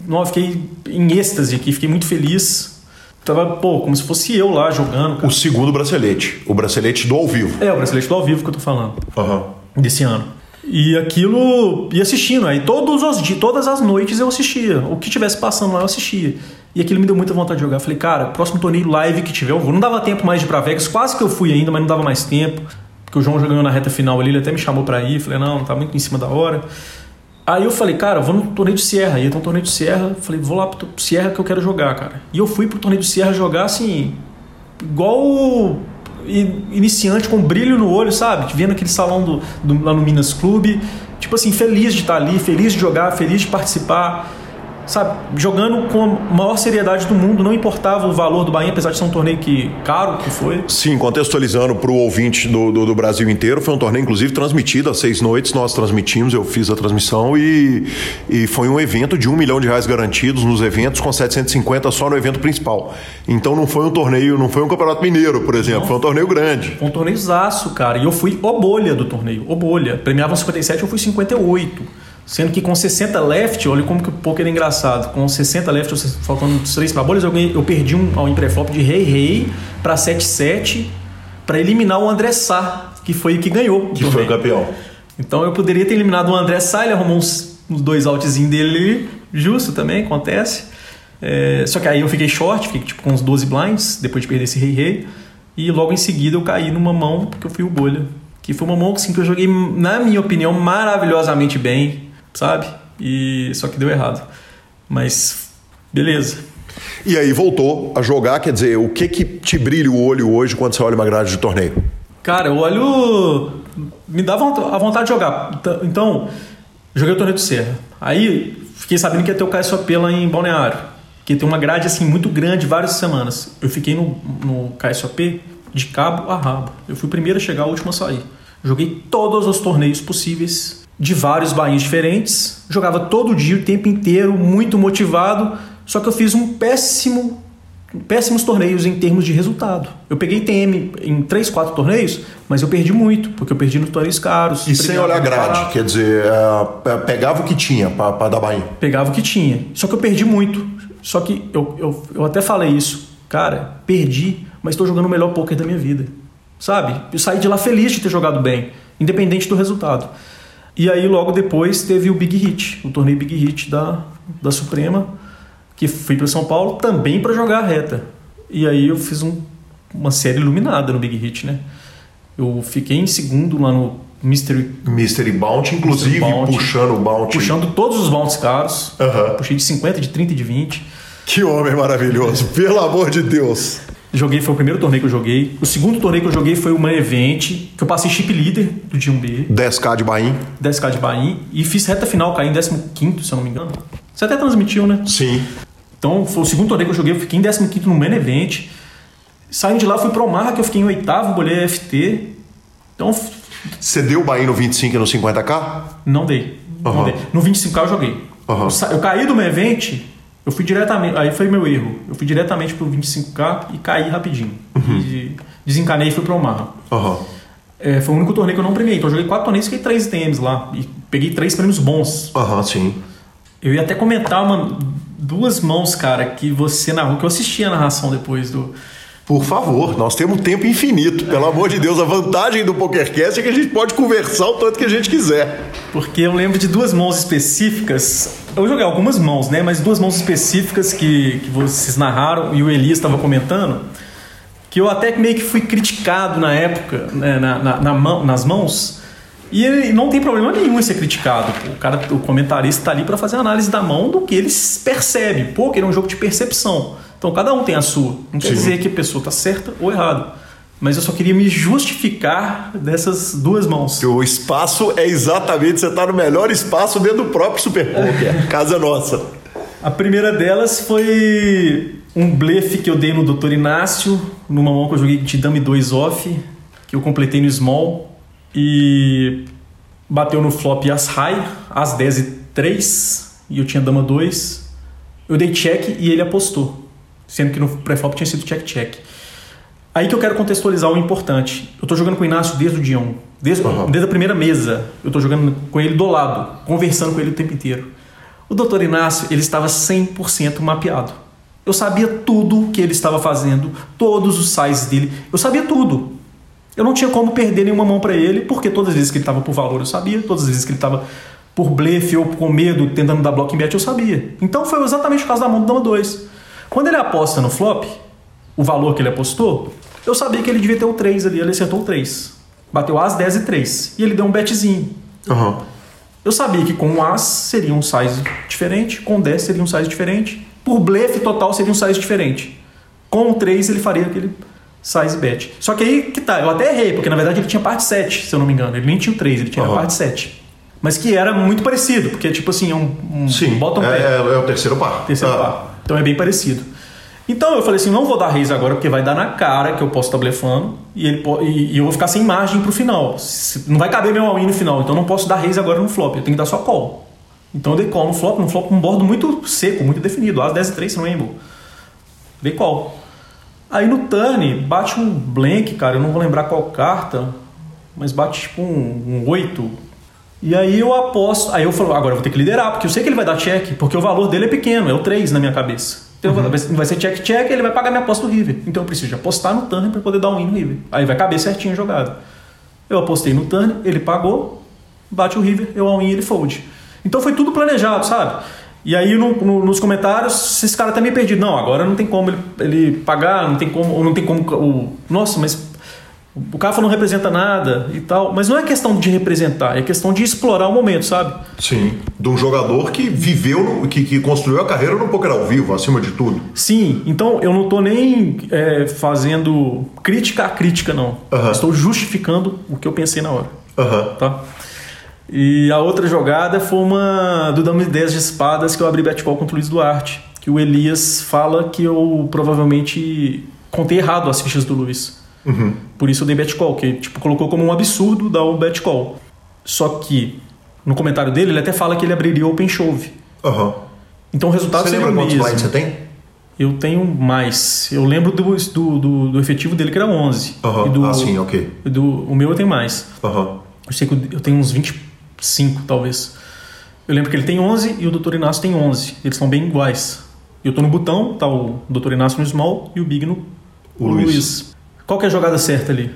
Não, eu fiquei em êxtase aqui, fiquei muito feliz. Tava, pô, como se fosse eu lá jogando. Cara. O segundo bracelete, o bracelete do ao vivo. É, o bracelete do ao vivo que eu tô falando. Aham. Uhum desse ano. E aquilo, e assistindo, aí todos os dias, todas as noites eu assistia. O que tivesse passando lá eu assistia. E aquilo me deu muita vontade de jogar. Falei, cara, próximo torneio live que tiver, eu vou. Não dava tempo mais de ir pra Vegas, quase que eu fui ainda, mas não dava mais tempo. Porque o João já ganhou na reta final ali, ele até me chamou pra ir. Falei, não, tá muito em cima da hora. Aí eu falei, cara, vou no torneio de. Ia ter um torneio de Serra. Falei, vou lá pro Serra que eu quero jogar, cara. E eu fui pro torneio de Serra jogar assim, igual iniciante com brilho no olho, sabe? Vendo aquele salão do, do, lá no Minas Clube. Tipo assim, feliz de estar ali, feliz de jogar, feliz de participar sabe, jogando com a maior seriedade do mundo, não importava o valor do Bahia, apesar de ser um torneio que caro que foi. Sim, contextualizando para o ouvinte do, do, do, Brasil inteiro, foi um torneio inclusive transmitido às seis noites, nós transmitimos, eu fiz a transmissão e, e foi um evento de um milhão de reais garantidos nos eventos, com 750 só no evento principal. Então não foi um torneio, não foi um campeonato mineiro, por exemplo, não. foi um torneio grande. Foi um torneiozaço, cara, e eu fui o bolha do torneio, o bolha. Premiavam 57, eu fui 58 Sendo que com 60 left, olha como que o poker é engraçado. Com 60 left, faltando 3 para bolas, eu, ganhei, eu perdi um ao pré-flop de rei rei para 7-7 para eliminar o André Sá, que foi o que ganhou. Que foi o campeão. Então eu poderia ter eliminado o André Sá, ele arrumou uns, uns dois outzinhos dele justo também, acontece. É, só que aí eu fiquei short, fiquei tipo com uns 12 blinds, depois de perder esse rei rei. E logo em seguida eu caí numa mão, porque eu fui o bolha. Que foi uma mão assim, que eu joguei, na minha opinião, maravilhosamente bem sabe? E só que deu errado. Mas beleza. E aí voltou a jogar, quer dizer, o que que te brilha o olho hoje quando você olha uma grade de torneio? Cara, o olho me dá a vontade de jogar. Então, joguei o torneio do Serra. Aí fiquei sabendo que ia ter o KSOP lá em Balneário, que tem uma grade assim muito grande, várias semanas. Eu fiquei no, no KSOP de cabo a rabo. Eu fui o primeiro a chegar, o último a sair. Joguei todos os torneios possíveis de vários bainhos diferentes, jogava todo dia, o tempo inteiro, muito motivado, só que eu fiz um péssimo péssimos torneios em termos de resultado. Eu peguei TM em 3, 4 torneios, mas eu perdi muito, porque eu perdi nos torneios caros. E sem olhar grade, barato. quer dizer, uh, pegava o que tinha para dar bainha. Pegava o que tinha, só que eu perdi muito. Só que eu, eu, eu até falei isso, cara, perdi, mas estou jogando o melhor poker da minha vida. Sabe? Eu saí de lá feliz de ter jogado bem, independente do resultado. E aí logo depois teve o Big Hit, o torneio Big Hit da, da Suprema, que fui para São Paulo também para jogar a reta. E aí eu fiz um, uma série iluminada no Big Hit, né? Eu fiquei em segundo lá no Mystery, Mystery Bounty, inclusive Mystery Bounty, puxando o Bounty. Puxando todos os bounties caros. Puxei de 50, de 30 e de 20. Que homem maravilhoso, pelo amor de Deus. Joguei, foi o primeiro torneio que eu joguei. O segundo torneio que eu joguei foi uma event, que eu passei chip leader do dia 1B. 10k de Bahia. 10k de Bahia. E fiz reta final, caí em 15, se eu não me engano. Você até transmitiu, né? Sim. Então, foi o segundo torneio que eu joguei, eu fiquei em 15 no main event. Saindo de lá, fui pro Marra, que eu fiquei em oitavo, bolei FT. Então. Você deu o Bahia no 25 e no 50k? Não dei. Uhum. Não dei. No 25k eu joguei. Uhum. Eu, eu caí do main event eu fui diretamente, aí foi meu erro. Eu fui diretamente pro 25K e caí rapidinho. Uhum. E desencanei e fui pro Omaha. Uhum. É, foi o único torneio que eu não premiei. Então eu joguei quatro torneios e fiquei três TMs lá. E peguei três prêmios bons. Aham, uhum, sim. Eu ia até comentar uma, duas mãos, cara, que você narrou, que eu assisti a narração depois do, por favor, nós temos tempo infinito. Pelo amor de Deus, a vantagem do PokerCast é que a gente pode conversar o tanto que a gente quiser. Porque eu lembro de duas mãos específicas. Eu joguei algumas mãos, né? Mas duas mãos específicas que, que vocês narraram e o Elias estava comentando. Que eu até meio que fui criticado na época, né? na, na, na mão, nas mãos. E não tem problema nenhum em ser criticado. O cara, o comentarista está ali para fazer análise da mão do que ele percebe. Pô, que é um jogo de percepção. Então cada um tem a sua. Não quer Sim. dizer que a pessoa está certa ou errada. Mas eu só queria me justificar dessas duas mãos. O espaço é exatamente, você está no melhor espaço dentro do próprio Super Poker, casa nossa. A primeira delas foi um blefe que eu dei no Dr. Inácio, numa mão que eu joguei de dame 2 off, que eu completei no small e bateu no flop as high, as 10 e 3, e eu tinha dama 2. Eu dei check e ele apostou sendo que no pré-flop tinha sido check-check. Aí que eu quero contextualizar o importante. Eu estou jogando com o Inácio desde o dia 1. Desde, uhum. desde a primeira mesa, eu estou jogando com ele do lado, conversando com ele o tempo inteiro. O doutor Inácio, ele estava 100% mapeado. Eu sabia tudo que ele estava fazendo, todos os sizes dele, eu sabia tudo. Eu não tinha como perder nenhuma mão para ele, porque todas as vezes que ele estava por valor eu sabia, todas as vezes que ele estava por blefe ou com medo, tentando dar block bet eu sabia. Então foi exatamente o caso da mão do Dama 2. Quando ele aposta no flop, o valor que ele apostou, eu sabia que ele devia ter o 3 ali, ele acertou o 3. Bateu As, 10 e 3. E ele deu um betzinho. Uhum. Eu sabia que com o As seria um size diferente, com 10 seria um size diferente, por blefe total seria um size diferente. Com o 3 ele faria aquele size bet. Só que aí que tá, eu até errei, porque na verdade ele tinha parte 7, se eu não me engano. Ele nem tinha o 3, ele tinha uhum. a parte 7. Mas que era muito parecido, porque tipo assim, é um, um Sim, bottom é, é, é, o terceiro par. Terceiro ah. par. Então é bem parecido. Então eu falei assim, não vou dar raise agora porque vai dar na cara que eu posso estar blefando e, ele, e, e eu vou ficar sem margem pro final. Não vai caber meu all-in no final, então eu não posso dar raise agora no flop, eu tenho que dar só call. Então eu dei call no flop, no flop um bordo muito seco, muito definido, as 10 e 3 no rainbow. Dei call. Aí no turn, bate um blank, cara, eu não vou lembrar qual carta, mas bate tipo um, um 8. E aí eu aposto. Aí eu falo, agora eu vou ter que liderar, porque eu sei que ele vai dar check, porque o valor dele é pequeno, é o 3 na minha cabeça. Então uhum. vai ser check-check ele vai pagar minha aposta do River. Então eu preciso de apostar no Turner para poder dar um win no River. Aí vai caber certinho a jogada. Eu apostei no Turner, ele pagou, bate o River, eu all-in ele fold. Então foi tudo planejado, sabe? E aí no, no, nos comentários, esses caras tá meio perdidos. Não, agora não tem como ele, ele pagar, não tem como, não tem como. O, nossa, mas o Cafa não representa nada e tal, mas não é questão de representar, é questão de explorar o momento, sabe? Sim, de um jogador que viveu, que, que construiu a carreira no poker ao vivo, acima de tudo. Sim, então eu não estou nem é, fazendo crítica a crítica, não. Uh -huh. Estou justificando o que eu pensei na hora. Uh -huh. Tá? E a outra jogada foi uma do Dama 10 de espadas que eu abri bet call contra o Luiz Duarte, que o Elias fala que eu provavelmente contei errado as fichas do Luiz. Uhum. Por isso eu dei bet call, que tipo, colocou como um absurdo dar o bet call. Só que no comentário dele ele até fala que ele abriria open shove. Uhum. Então o resultado você seria lembra o quantos blinds você tem? Eu tenho mais. Eu lembro do, do, do, do efetivo dele que era 11. Uhum. E do, ah, sim, ok. Do, o meu eu tenho mais. Uhum. Eu sei que eu tenho uns 25, talvez. Eu lembro que ele tem 11 e o Dr. Inácio tem 11. Eles são bem iguais. Eu tô no botão, tá o Dr. Inácio no small e o Big no o Luiz. Luiz. Qual que é a jogada certa ali?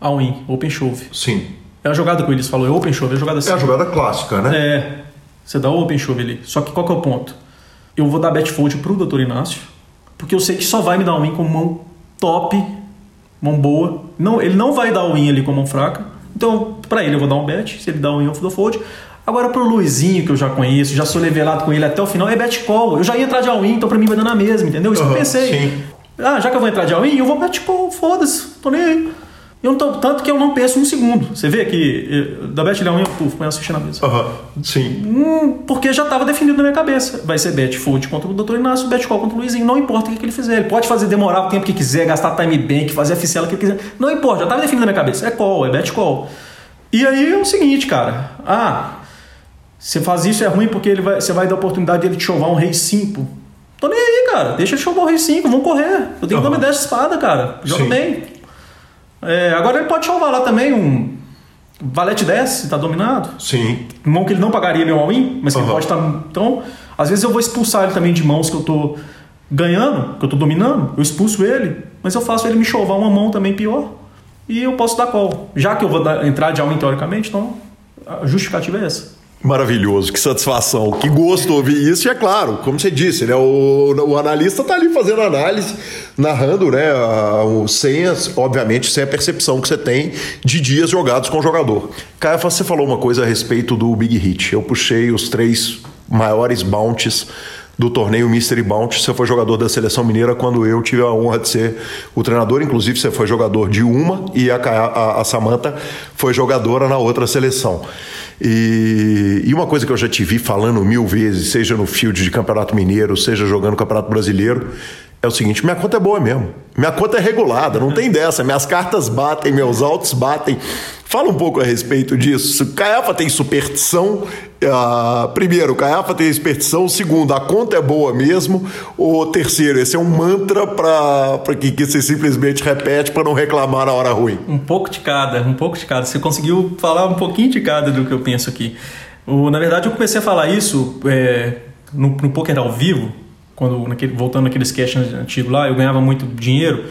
All-in, open shove. Sim. É a jogada que o Elis falou, é open shove, é a jogada certa. É a jogada clássica, né? É. Você dá o open shove ali. Só que qual que é o ponto? Eu vou dar bet fold pro Dr. Inácio, porque eu sei que só vai me dar um win com mão top, mão boa. Não, ele não vai dar o win ali com mão fraca. Então, para ele eu vou dar um bet, se ele dá um win eu dou fold. Agora pro Luizinho, que eu já conheço, já sou levelado com ele até o final, é bet call. Eu já ia entrar de all-in, então pra mim vai dando a mesma, entendeu? Isso uhum, que eu pensei. Sim. Ah, já que eu vou entrar de all-in, eu vou call, foda-se, tô nem aí. Eu não tô, tanto que eu não penso um segundo. Você vê que da bet all-in eu puf, põe a ficha na mesa. Uhum, sim. Hum, porque já estava definido na minha cabeça. Vai ser bet fold contra o Dr. Inácio, bet call contra o Luizinho. Não importa o que, que ele fizer. Ele pode fazer demorar o tempo que quiser, gastar time bank, fazer a ficela que ele quiser. Não importa, já estava definido na minha cabeça. É call, é bet call. E aí é o seguinte, cara. Ah, você faz isso é ruim porque ele vai, você vai dar a oportunidade dele te chovar um rei 5. Tô nem aí, cara. Deixa ele chovar o rei 5, vamos correr. Eu tenho uhum. nome 10 de espada, cara. Joga Sim. bem. É, agora ele pode chovar lá também um valete 10, se tá dominado. Sim. Mão que ele não pagaria meu all-in, mas que Uhum. ele pode estar. Então, às vezes eu vou expulsar ele também de mãos que eu tô ganhando, que eu tô dominando. Eu expulso ele, mas eu faço ele me chovar uma mão também pior. E eu posso dar call. Já que eu vou dar- entrar de all-in teoricamente, então a justificativa é essa. Maravilhoso, que satisfação, que gosto ouvir isso. E é claro, como você disse, né, o, o analista está ali fazendo análise, narrando né, o, sem, obviamente, sem a percepção que você tem de dias jogados com o jogador. Caio, você falou uma coisa a respeito do Big Hit. Eu puxei os três maiores bounties do torneio Mystery Bounty. Você foi jogador da seleção mineira quando eu tive a honra de ser o treinador. Inclusive, você foi jogador de uma e a, a, a Samanta foi jogadora na outra seleção. E, e uma coisa que eu já te vi falando mil vezes, seja no field de Campeonato Mineiro, seja jogando Campeonato Brasileiro, é o seguinte: minha conta é boa mesmo. Minha conta é regulada, não tem dessa. Minhas cartas batem, meus altos batem. Fala um pouco a respeito disso. Caiafa tem superstição. ah, primeiro, Caiafa tem superstição. Segundo, a conta é boa mesmo. Ou terceiro, esse é um mantra para que, que você simplesmente repete para não reclamar na hora ruim. Um pouco de cada, um pouco de cada. Você conseguiu falar um pouquinho de cada do que eu penso aqui. O, na verdade, eu comecei a falar isso é, no, no poker ao vivo, quando naquele, voltando naqueles cash antigos lá, eu ganhava muito dinheiro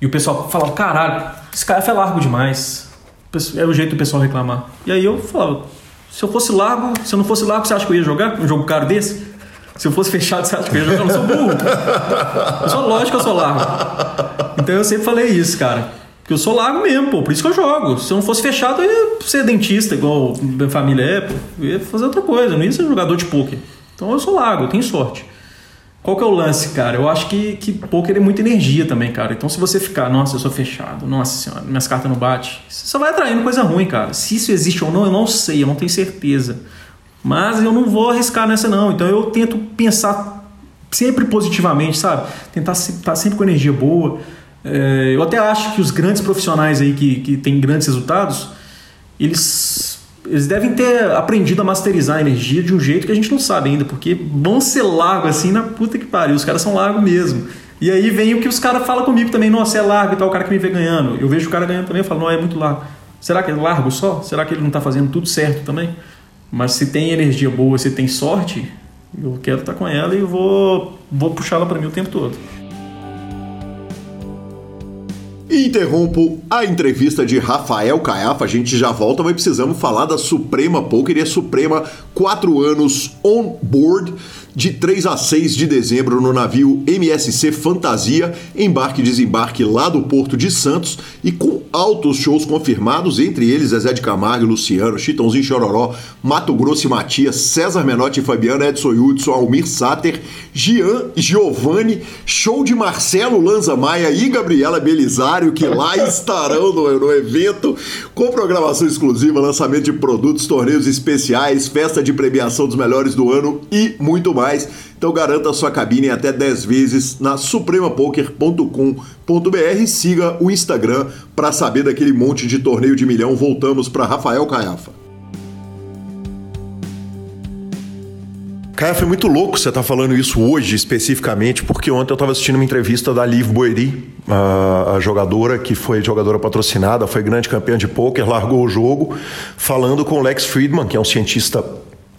e o pessoal falava: caralho, esse cara é largo demais. Era o jeito do pessoal reclamar. E aí eu falava: se eu fosse largo, se eu não fosse largo, você acha que eu ia jogar um jogo caro desse? Se eu fosse fechado, você acha que eu ia jogar? Eu não sou burro. Eu sou lógico eu sou largo. Então eu sempre falei isso, cara. Porque eu sou largo mesmo, pô. Por isso que eu jogo. Se eu não fosse fechado, eu ia ser dentista, igual minha família é, pô. Eu ia fazer outra coisa. Eu não ia ser jogador de pôquer. Então eu sou largo, eu tenho sorte. Qual que é o lance, cara? Eu acho que, que pôquer é muita energia também, cara. Então se você ficar, nossa, eu sou fechado, nossa senhora, minhas cartas não batem, você só vai atraindo coisa ruim, cara. Se isso existe ou não, eu não sei, eu não tenho certeza. Mas eu não vou arriscar nessa, não. Então eu tento pensar sempre positivamente, sabe? Tentar estar sempre com energia boa. É, eu até acho que os grandes profissionais aí que, que têm grandes resultados, eles, eles devem ter aprendido a masterizar a energia de um jeito que a gente não sabe ainda, porque vão ser largo assim na puta que pariu. Os caras são largo mesmo. E aí vem o que os caras falam comigo também, nossa, é largo e tal, o cara que me vê ganhando. Eu vejo o cara ganhando também, eu falo, não, é muito largo. Será que é largo só? Será que ele não tá fazendo tudo certo também? Mas se tem energia boa, se tem sorte, eu quero estar com ela e vou, vou puxá-la para mim o tempo todo. Interrompo a entrevista de Rafael Caiafa. A gente já volta, mas precisamos falar da Suprema Poker e a Suprema, quatro anos on board de 3 a 6 de dezembro no navio MSC Fantasia, embarque e desembarque lá do Porto de Santos e com altos shows confirmados, entre eles Zezé de Camargo, Luciano, Chitãozinho Chororó, Mato Grosso e Matias, César Menotti e Fabiano, Edson Hudson, Almir Sater, Gian, Giovanni, show de Marcelo Lanza Maia e Gabriela Belisário, que lá estarão no, no evento, com programação exclusiva, lançamento de produtos, torneios especiais, festa de premiação dos melhores do ano e muito mais mais. Então garanta sua cabine até 10 vezes na supremapoker.com.br. Siga o Instagram para saber daquele monte de torneio de milhão. Voltamos para Rafael Caiafa. Caia, foi muito louco você estar tá falando isso hoje especificamente, porque ontem eu estava assistindo uma entrevista da Liv Boeri, a, a, jogadora que foi jogadora patrocinada, foi grande campeã de pôquer, largou o jogo, falando com o Lex Friedman, que é um cientista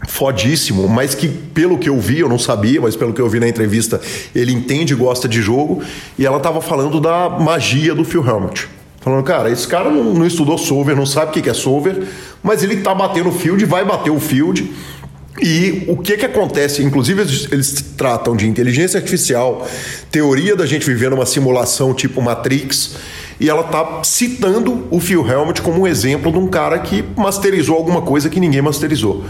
fodíssimo, mas que pelo que eu vi, eu não sabia, mas pelo que eu vi na entrevista, ele entende e gosta de jogo, e ela estava falando da magia do Phil Helmut. Falando, cara, esse cara não, não estudou solver, não sabe o que é solver, mas ele está batendo o field, vai bater o field. E o que que acontece? Inclusive, eles, eles tratam de inteligência artificial, teoria da gente viver numa simulação tipo Matrix, e ela está citando o Phil Helmut como um exemplo de um cara que masterizou alguma coisa que ninguém masterizou.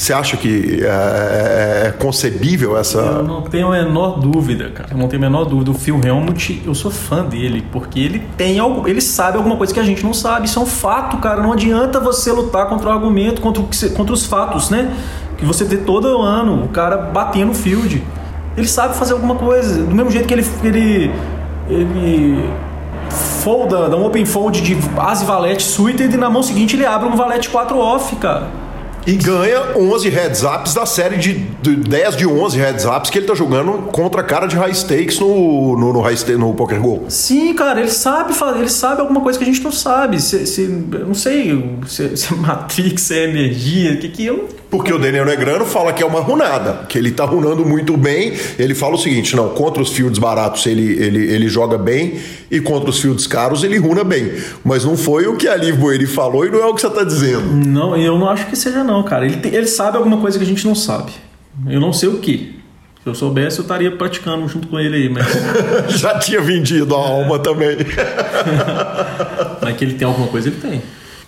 Você acha que é, é, é, concebível essa. Eu não tenho a menor dúvida, cara. Eu não tenho a menor dúvida. O Phil Helmut, eu sou fã dele, porque ele tem algo. Ele sabe alguma coisa que a gente não sabe. Isso é um fato, cara. Não adianta você lutar contra o argumento, contra, o, contra os fatos, né? Que você vê todo ano o cara batendo no field. Ele sabe fazer alguma coisa. Do mesmo jeito que ele. ele, ele folda, dá um open fold de as valete suited e na mão seguinte ele abre um valete 4 off, cara. E ganha 11 heads ups da série de, de 10 de 11 heads ups que ele tá jogando contra a cara de high stakes no, no, no, high stakes, no Poker Go. Sim, cara, ele sabe ele sabe alguma coisa que a gente não sabe. Se, se não sei se, se é Matrix, se é energia, o que que eu porque o Daniel Negrano fala que é uma runada, que ele tá runando muito bem. Ele fala o seguinte: não, contra os fields baratos ele, ele, ele joga bem e contra os fields caros ele runa bem. Mas não foi o que a Liv Boeri falou e não é o que você tá dizendo. Não, eu não acho que seja, não, cara. Ele, tem, ele sabe alguma coisa que a gente não sabe. Eu não sei o que. Se eu soubesse, eu estaria praticando junto com ele aí, mas. Já tinha vendido a alma também. mas que ele tem alguma coisa, ele tem.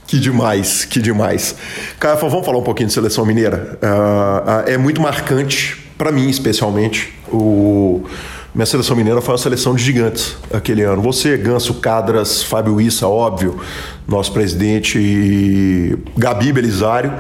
Que demais, que demais. Cara, vamos falar um pouquinho de seleção mineira. Uh, é muito marcante, para mim especialmente, o. Minha seleção mineira foi uma seleção de gigantes aquele ano. Você, Ganso, Cadras, Fábio Issa, óbvio, nosso presidente, Gabi Belisário.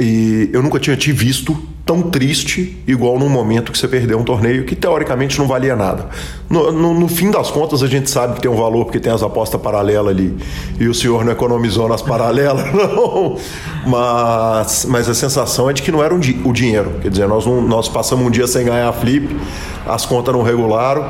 E eu nunca tinha te visto tão triste igual num momento que você perdeu um torneio que teoricamente não valia nada. No, no, no, fim das contas, a gente sabe que tem um valor porque tem as apostas paralelas ali e o senhor não economizou nas paralelas, não. Mas, mas a sensação é de que não era um di o dinheiro. Quer dizer, nós, nós passamos um dia sem ganhar a flip, as contas não regularam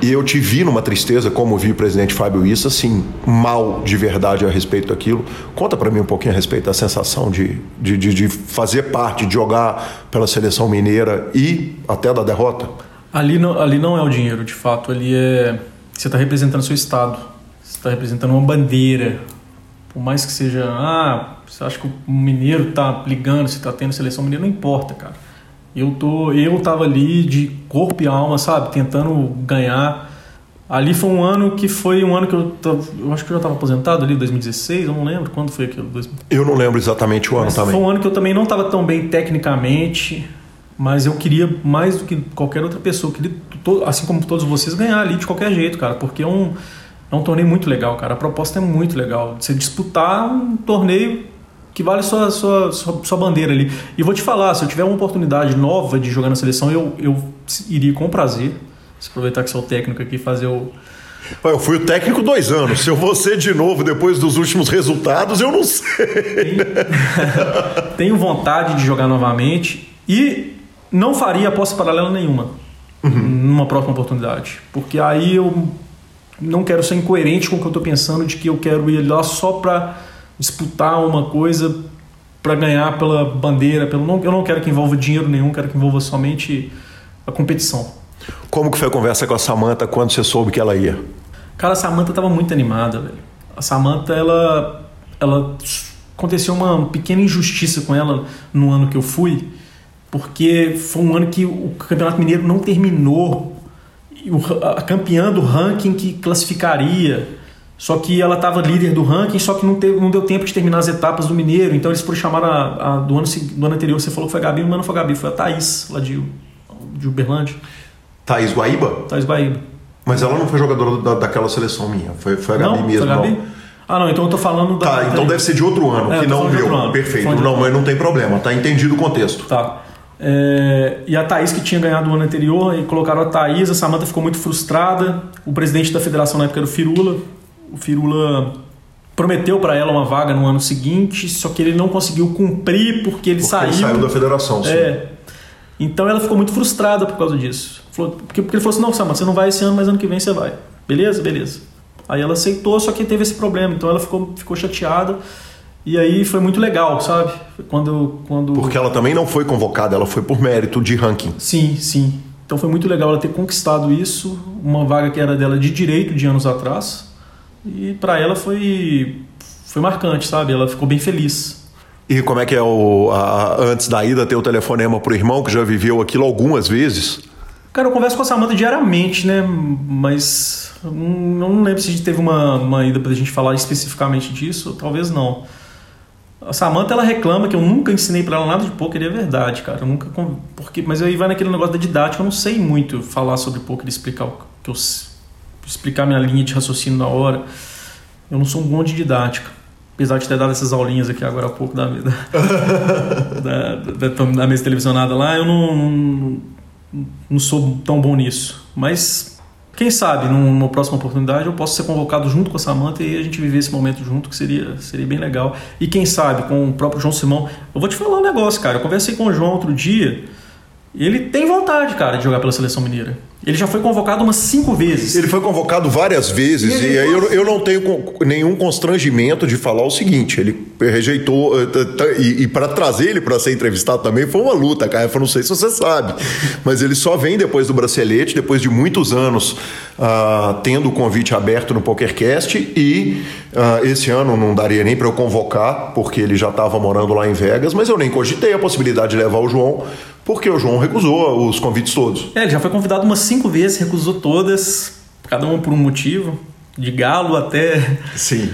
e eu te vi numa tristeza, como vi o presidente Fábio Issa, assim, mal de verdade a respeito daquilo. Conta para mim um pouquinho a respeito da sensação de, de, de, de, fazer parte, de jogar pela seleção mineira e até da derrota. Ali não, ali não é o dinheiro, de fato. Ali é. Você está representando seu estado. Você está representando uma bandeira. Por mais que seja. Ah, você acha que o mineiro está ligando, se está tendo seleção mineira, não importa, cara eu tô, eu tava ali de corpo e alma, sabe, tentando ganhar. Ali foi um ano que foi um ano que eu eu acho que eu já estava aposentado ali, 2016, eu não lembro quando foi aquilo. Eu não lembro exatamente o ano mas também. Foi um ano que eu também não estava tão bem tecnicamente, mas eu queria mais do que qualquer outra pessoa, queria, assim como todos vocês, ganhar ali de qualquer jeito, cara, porque é um, é um torneio muito legal, cara. A proposta é muito legal. Você disputar um torneio que vale sua, sua, sua, sua, bandeira ali. E vou te falar, se eu tiver uma oportunidade nova de jogar na seleção, eu, eu iria com prazer. Se aproveitar que sou técnico aqui fazer o. Eu fui o técnico dois anos. Se eu vou ser de novo depois dos últimos resultados, eu não sei. Tenho, tenho vontade de jogar novamente e não faria aposta paralela nenhuma uhum. numa próxima oportunidade. Porque aí eu não quero ser incoerente com o que eu estou pensando de que eu quero ir lá só para disputar uma coisa para ganhar pela bandeira, pelo não, eu não quero que envolva dinheiro nenhum, quero que envolva somente a competição. Como que foi a conversa com a Samantha quando você soube que ela ia? Cara, a Samantha estava muito animada, velho. A Samantha, ela, ela aconteceu uma pequena injustiça com ela no ano que eu fui, porque foi um ano que o Campeonato Mineiro não terminou. A campeã do ranking que classificaria só que ela estava líder do ranking, só que não, teve, não deu tempo de terminar as etapas do Mineiro. Então eles foram chamar a, a, do, ano, do ano anterior. Você falou que foi a Gabi, mas não foi a Gabi, foi a Thaís, lá de, de Uberlândia. Thaís Guaíba? Thaís Guaíba. Mas ela não foi jogadora da, daquela seleção minha, foi, foi a Gabi não, mesmo. Foi a Gabi? Não. Ah, não, então eu tô falando da. Tá, então deve ser de outro ano, é, que não o meu. Perfeito. Não, mas não tem problema, tá entendido o contexto. Tá. É, e a Thaís que tinha ganhado o ano anterior, e colocaram a Thaís, a Samanta ficou muito frustrada. O presidente da federação na época era o Firula, o Firula prometeu para ela uma vaga no ano seguinte, só que ele não conseguiu cumprir porque ele porque saiu. Ele saiu da federação, sim. É. Então ela ficou muito frustrada por causa disso. Porque, porque ele falou assim: não, Samanta, você não vai esse ano, mas ano que vem você vai. Beleza? Beleza. Aí ela aceitou, só que teve esse problema. Então ela ficou, ficou chateada. E aí foi muito legal, sabe? Quando, quando. Porque ela também não foi convocada, ela foi por mérito de ranking. Sim, sim. Então foi muito legal ela ter conquistado isso, uma vaga que era dela de direito de anos atrás. E para ela foi foi marcante, sabe? Ela ficou bem feliz. E como é que é o a, antes da ida ter o telefonema pro irmão que já viveu aquilo algumas vezes? Cara, eu converso com a Samanta diariamente, né? Mas não, lembro se a gente teve uma, uma ida pra gente falar especificamente disso, talvez não. A Samanta ela reclama que eu nunca ensinei para ela nada de poker, e é verdade, cara. Eu nunca porque mas aí vai naquele negócio da didática, eu não sei muito falar sobre poker e explicar o que eu explicar minha linha de raciocínio na hora. Eu não sou um bom de didática. Apesar de ter dado essas aulinhas aqui agora há pouco da, da, da, da, da mesa televisionada lá, eu não, não, não, sou tão bom nisso. Mas quem sabe, numa próxima oportunidade, eu posso ser convocado junto com a Samanta e a gente viver esse momento junto, que seria, seria bem legal. E quem sabe, com o próprio João Simão. Eu vou te falar um negócio, cara. Eu conversei com o João outro dia. Ele tem vontade, cara, de jogar pela seleção mineira. Ele já foi convocado umas cinco vezes. Ele foi convocado várias vezes e, e aí eu, eu, não tenho nenhum constrangimento de falar o seguinte: ele rejeitou. Eh, e, e para trazer ele para ser entrevistado também foi uma luta, cara. Eu não sei se você sabe, mas ele só vem depois do bracelete, depois de muitos anos uh, tendo o convite aberto no PokerCast e uh, esse ano não daria nem para eu convocar, porque ele já estava morando lá em Vegas, mas eu nem cogitei a possibilidade de levar o João porque o João recusou os convites todos. É, ele já foi convidado umas cinco vezes, recusou todas, cada uma por um motivo, de galo até. Sim.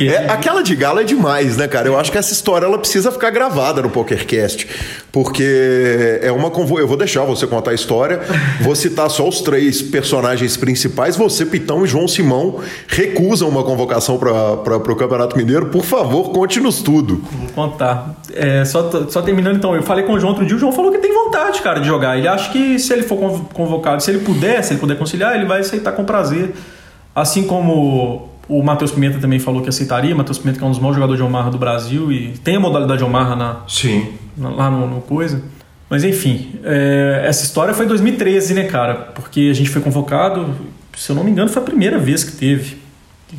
É, aquela de galo é demais, né, cara? Eu acho que essa história ela precisa ficar gravada no PokerCast. Porque é uma convo... Eu vou deixar você contar a história. Vou citar só os três personagens principais. Você, Pitão e João Simão recusam uma convocação para o Campeonato Mineiro. Por favor, conte-nos tudo. Vou contar. É, só, só terminando então, eu falei com o João outro dia. O João falou que tem vontade, cara, de jogar. Ele acha que se ele for convocado, se ele puder, se ele puder conciliar, ele vai aceitar com prazer. Assim como o Matheus Pimenta também falou que aceitaria. Matheus Pimenta que é um dos maiores jogadores de Omaha do Brasil e tem a modalidade de Omaha na, Sim. Na, lá no, no, coisa. Mas enfim, é, essa história foi em 2013, né, cara? Porque a gente foi convocado, se eu não me engano, foi a primeira vez que teve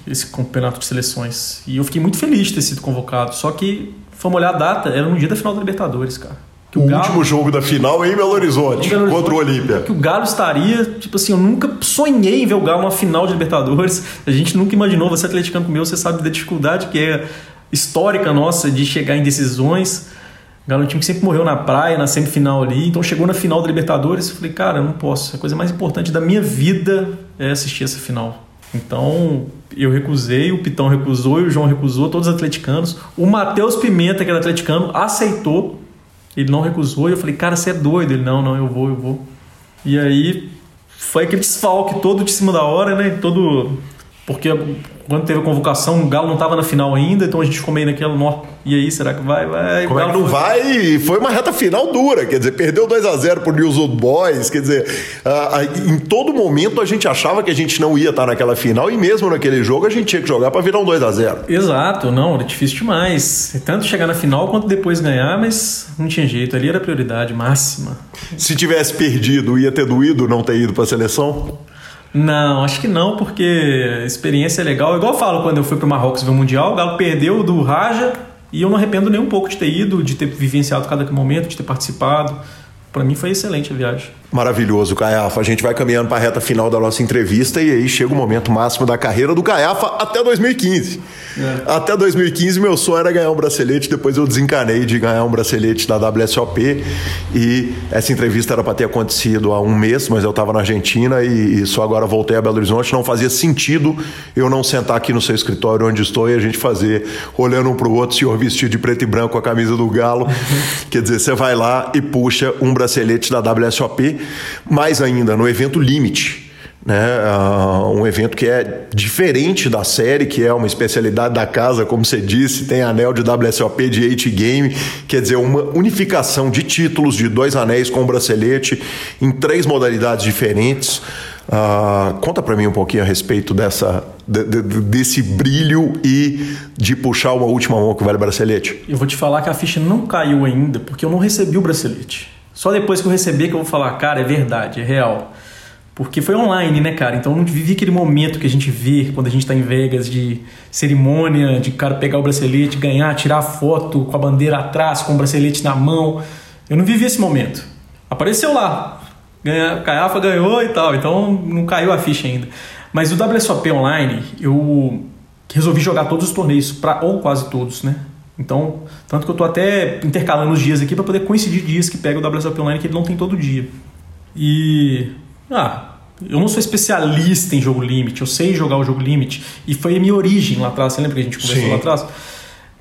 esse campeonato de seleções. E eu fiquei muito feliz de ter sido convocado. Só que, fomos olhar a data, era no dia da final da Libertadores, cara o, o Galo, último jogo da final é em Belo Horizonte, Belo Horizonte contra o Olímpia. Que o Galo estaria, tipo assim, eu nunca sonhei em ver o Galo numa final de Libertadores. A gente nunca imaginou, você atleticano comigo, você sabe da dificuldade que é histórica nossa de chegar em decisões. O Galo é um time que sempre morreu na praia, na semifinal ali. Então chegou na final da Libertadores, eu falei, cara, eu não posso. A coisa mais importante da minha vida é assistir essa final. Então, eu recusei, o Pitão recusou e o João recusou, todos os atleticanos. O Matheus Pimenta, que era atleticano, aceitou ele não recusou e eu falei, cara, você é doido. Ele, não, não, eu vou, eu vou. E aí foi aquele desfalque todo de cima da hora, né? Todo. Porque quando teve a convocação, o Galo não estava na final ainda, então a gente ficou meio naquela, nó, e aí, será que vai? vai Como é que não foi... vai? Foi uma reta final dura, quer dizer, perdeu 2 a 0 pro News Old Boys, quer dizer, uh, em todo momento a gente achava que a gente não ia estar naquela final, e mesmo naquele jogo a gente tinha que jogar para virar um 2 a 0 Exato, não, era difícil demais. Tanto chegar na final quanto depois ganhar, mas não tinha jeito, ali era a prioridade máxima. Se tivesse perdido, ia ter doído não ter ido para a seleção? Não, acho que não, porque experiência é legal. Igual eu falo quando eu fui pro Marrocos ver o Mundial, o Galo perdeu do Raja E eu não arrependo nem um pouco de ter ido, de ter vivenciado cada momento, de ter participado. Para mim foi excelente a viagem. Maravilhoso, Caiafa. A gente vai caminhando para a reta final da nossa entrevista e aí chega o momento máximo da carreira do Caiafa até 2015. É. Até 2015, meu sonho era ganhar um bracelete, depois eu desencanei de ganhar um bracelete da WSOP. E essa entrevista era para ter acontecido há um mês, mas eu estava na Argentina e, e, só agora voltei a Belo Horizonte. Não fazia sentido eu não sentar aqui no seu escritório onde estou e a gente fazer, olhando um para o outro, senhor vestido de preto e branco com a camisa do Galo. Quer dizer, você vai lá e puxa um bracelete da WSOP, mais ainda no evento Limite né? Uh, um evento que é diferente da série, que é uma especialidade da casa, como você disse, tem anel de WSOP de 8 Game, quer dizer, uma unificação de títulos de dois anéis com um bracelete em três modalidades diferentes. Uh, conta para mim um pouquinho a respeito dessa, de, de, desse brilho e de puxar uma última mão que vale bracelete. Eu vou te falar que a ficha não caiu ainda, porque eu não recebi o bracelete. Só depois que eu receber que eu vou falar, cara, é verdade, é real. Porque foi online, né, cara? Então eu não vivi aquele momento que a gente vê quando a gente está em Vegas de cerimônia, de cara pegar o bracelete, ganhar, tirar foto com a bandeira atrás, com o bracelete na mão. Eu não vivi esse momento. Apareceu lá. Ganha, Caiafa ganhou e tal, então não caiu a ficha ainda. Mas o WSOP online, eu resolvi jogar todos os torneios, pra, ou quase todos, né? Então, tanto que eu tô até intercalando os dias aqui para poder coincidir dias que pega o WSOP online que ele não tem todo dia. E ah, eu não sou especialista em jogo limite, eu sei jogar o jogo limite. E foi a minha origem lá atrás, você lembra que a gente conversou Sim. lá atrás?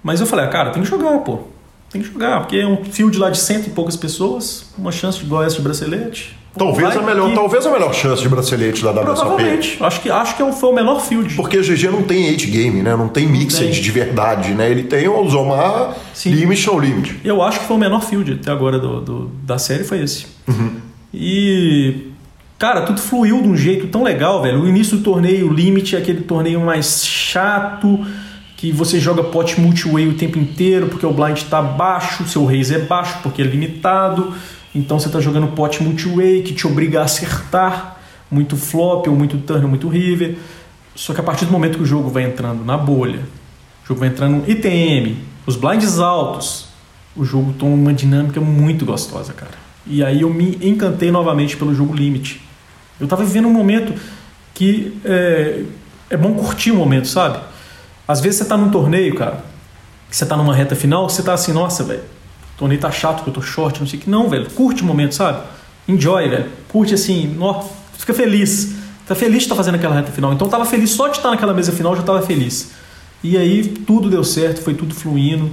Mas eu falei, ah, cara, tem que jogar, pô. Tem que jogar, porque é um field lá de cento e poucas pessoas, uma chance de essa de bracelete. Talvez a, melhor, talvez a melhor chance de bracelete da WSOP. Provavelmente. Acho que, acho que é foi o menor field. Porque o GG não tem 8 game, né? Não tem mixed de verdade, né? Ele tem o Zomar Limit ou Limit. Eu acho que foi o menor field até agora do, do da série foi esse. Uhum. E Cara, tudo fluiu de um jeito tão legal, velho. O início do torneio, o limite é aquele torneio mais chato, que você joga pot multiway o tempo inteiro, porque o blind está baixo, seu raise é baixo, porque é limitado. Então você está jogando pot multiway, que te obriga a acertar muito flop, ou muito turn, ou muito river. Só que a partir do momento que o jogo vai entrando na bolha, o jogo vai entrando no ITM, os blinds altos, o jogo toma uma dinâmica muito gostosa, cara. E aí eu me encantei novamente pelo jogo Limite. Eu estava vivendo um momento que é, é bom curtir o momento, sabe? Às vezes você está num torneio, cara, que você está numa reta final, você está assim, nossa, velho, o torneio tá chato, que eu tô short, não sei o que. Não, velho, curte o momento, sabe? Enjoy, velho. Curte assim, ó, fica feliz. Tá feliz de estar tá fazendo aquela reta final. Então tava feliz só de estar naquela mesa final, já tava feliz. E aí tudo deu certo, foi tudo fluindo.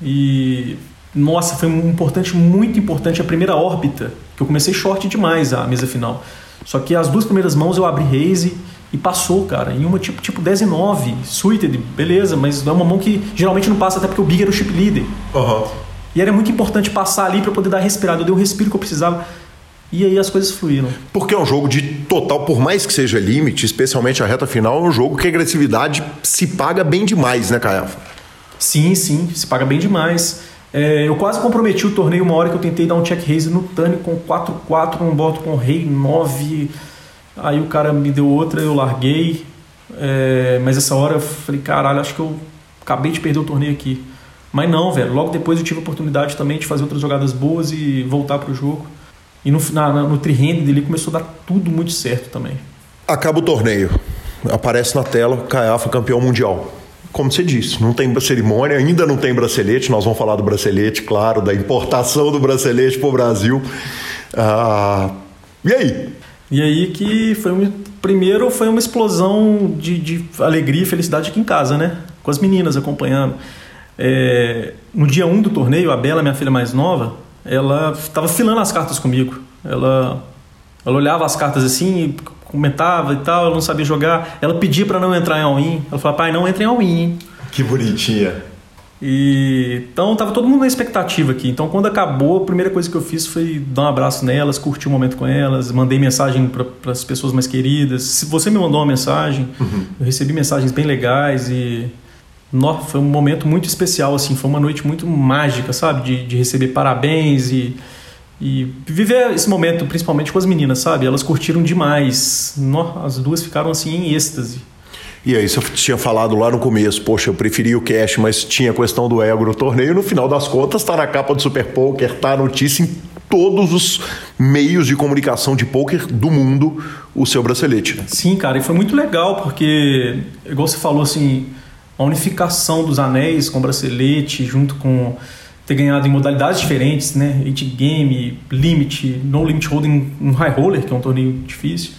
E nossa, foi um importante, muito importante a primeira órbita, que eu comecei short demais a mesa final. Só que as duas primeiras mãos eu abri raise e passou, cara. Em uma tipo, tipo 10 e 9, suited, beleza, mas é uma mão que geralmente não passa, até porque o big era o chip leader. Uhum. E era muito importante passar ali para poder dar respirada. Eu dei o respiro que eu precisava. E aí as coisas fluíram. Porque é um jogo de total, por mais que seja limite, especialmente a reta final, é um jogo que a agressividade se paga bem demais, né, Caiafa? Sim, sim, se paga bem demais. É, eu quase comprometi o torneio uma hora que eu tentei dar um check raise no Tani com 4-4, um boto com rei 9. Aí o cara me deu outra, eu larguei. É, mas essa hora eu falei, caralho, acho que eu acabei de perder o torneio aqui. Mas não, velho. Logo depois eu tive a oportunidade também de fazer outras jogadas boas e voltar pro jogo. E no, na, no tri-hand dele começou a dar tudo muito certo também. Acaba o torneio. Aparece na tela, Caiafa campeão mundial como você disse, não tem cerimônia, ainda não tem bracelete. Nós vamos falar do bracelete, claro, da importação do bracelete para o Brasil. Ah, e aí? E aí que foi um, primeiro foi uma explosão de, de alegria e felicidade aqui em casa, né? Com as meninas acompanhando. É, no dia 1 um do torneio, a Bela, minha filha mais nova, ela estava filando as cartas comigo. Ela, ela olhava as cartas assim, comentava e tal, eu não sabia jogar. Ela pedia para não entrar em all-in. Ela falava, pai, não entre em all-in. Que bonitinha. E então tava todo mundo na expectativa aqui. Então quando acabou, a primeira coisa que eu fiz foi dar um abraço nelas, curtir o momento com elas, mandei mensagem para as pessoas mais queridas. Se você me mandou uma mensagem, uhum. eu recebi mensagens bem legais e no, foi um momento muito especial assim, foi uma noite muito mágica, sabe, de, de receber parabéns e e viver esse momento, principalmente com as meninas, sabe? Elas curtiram demais. As duas ficaram assim em êxtase. E aí você tinha falado lá no começo, poxa, eu preferia o cash, mas tinha a questão do ego no torneio. No final das contas, tá na capa do Super Poker, tá a notícia em todos os meios de comunicação de poker do mundo o seu bracelete. Sim, cara, e foi muito legal porque, igual você falou assim, a unificação dos anéis com bracelete, junto com ter ganhado em modalidades diferentes, né? 8 game, limit, no limit holding, um high roller, que é um torneio difícil.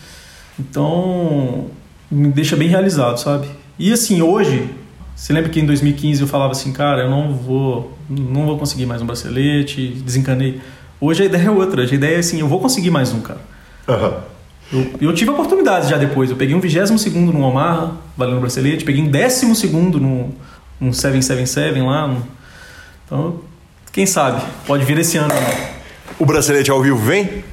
Então, me deixa bem realizado, sabe? E assim, hoje, você lembra que em 2015 eu falava assim, cara, eu não vou, não vou conseguir mais um bracelete, desencanei. Hoje a ideia é outra, a ideia é assim, eu vou conseguir mais um, cara. Uhum. Eu, eu, tive oportunidades já depois. Eu peguei um 22 no Omaha, valendo bracelete, peguei um 12 no, no 777 lá. No... Então, quem sabe? Pode vir esse ano. O bracelete ao vivo vem?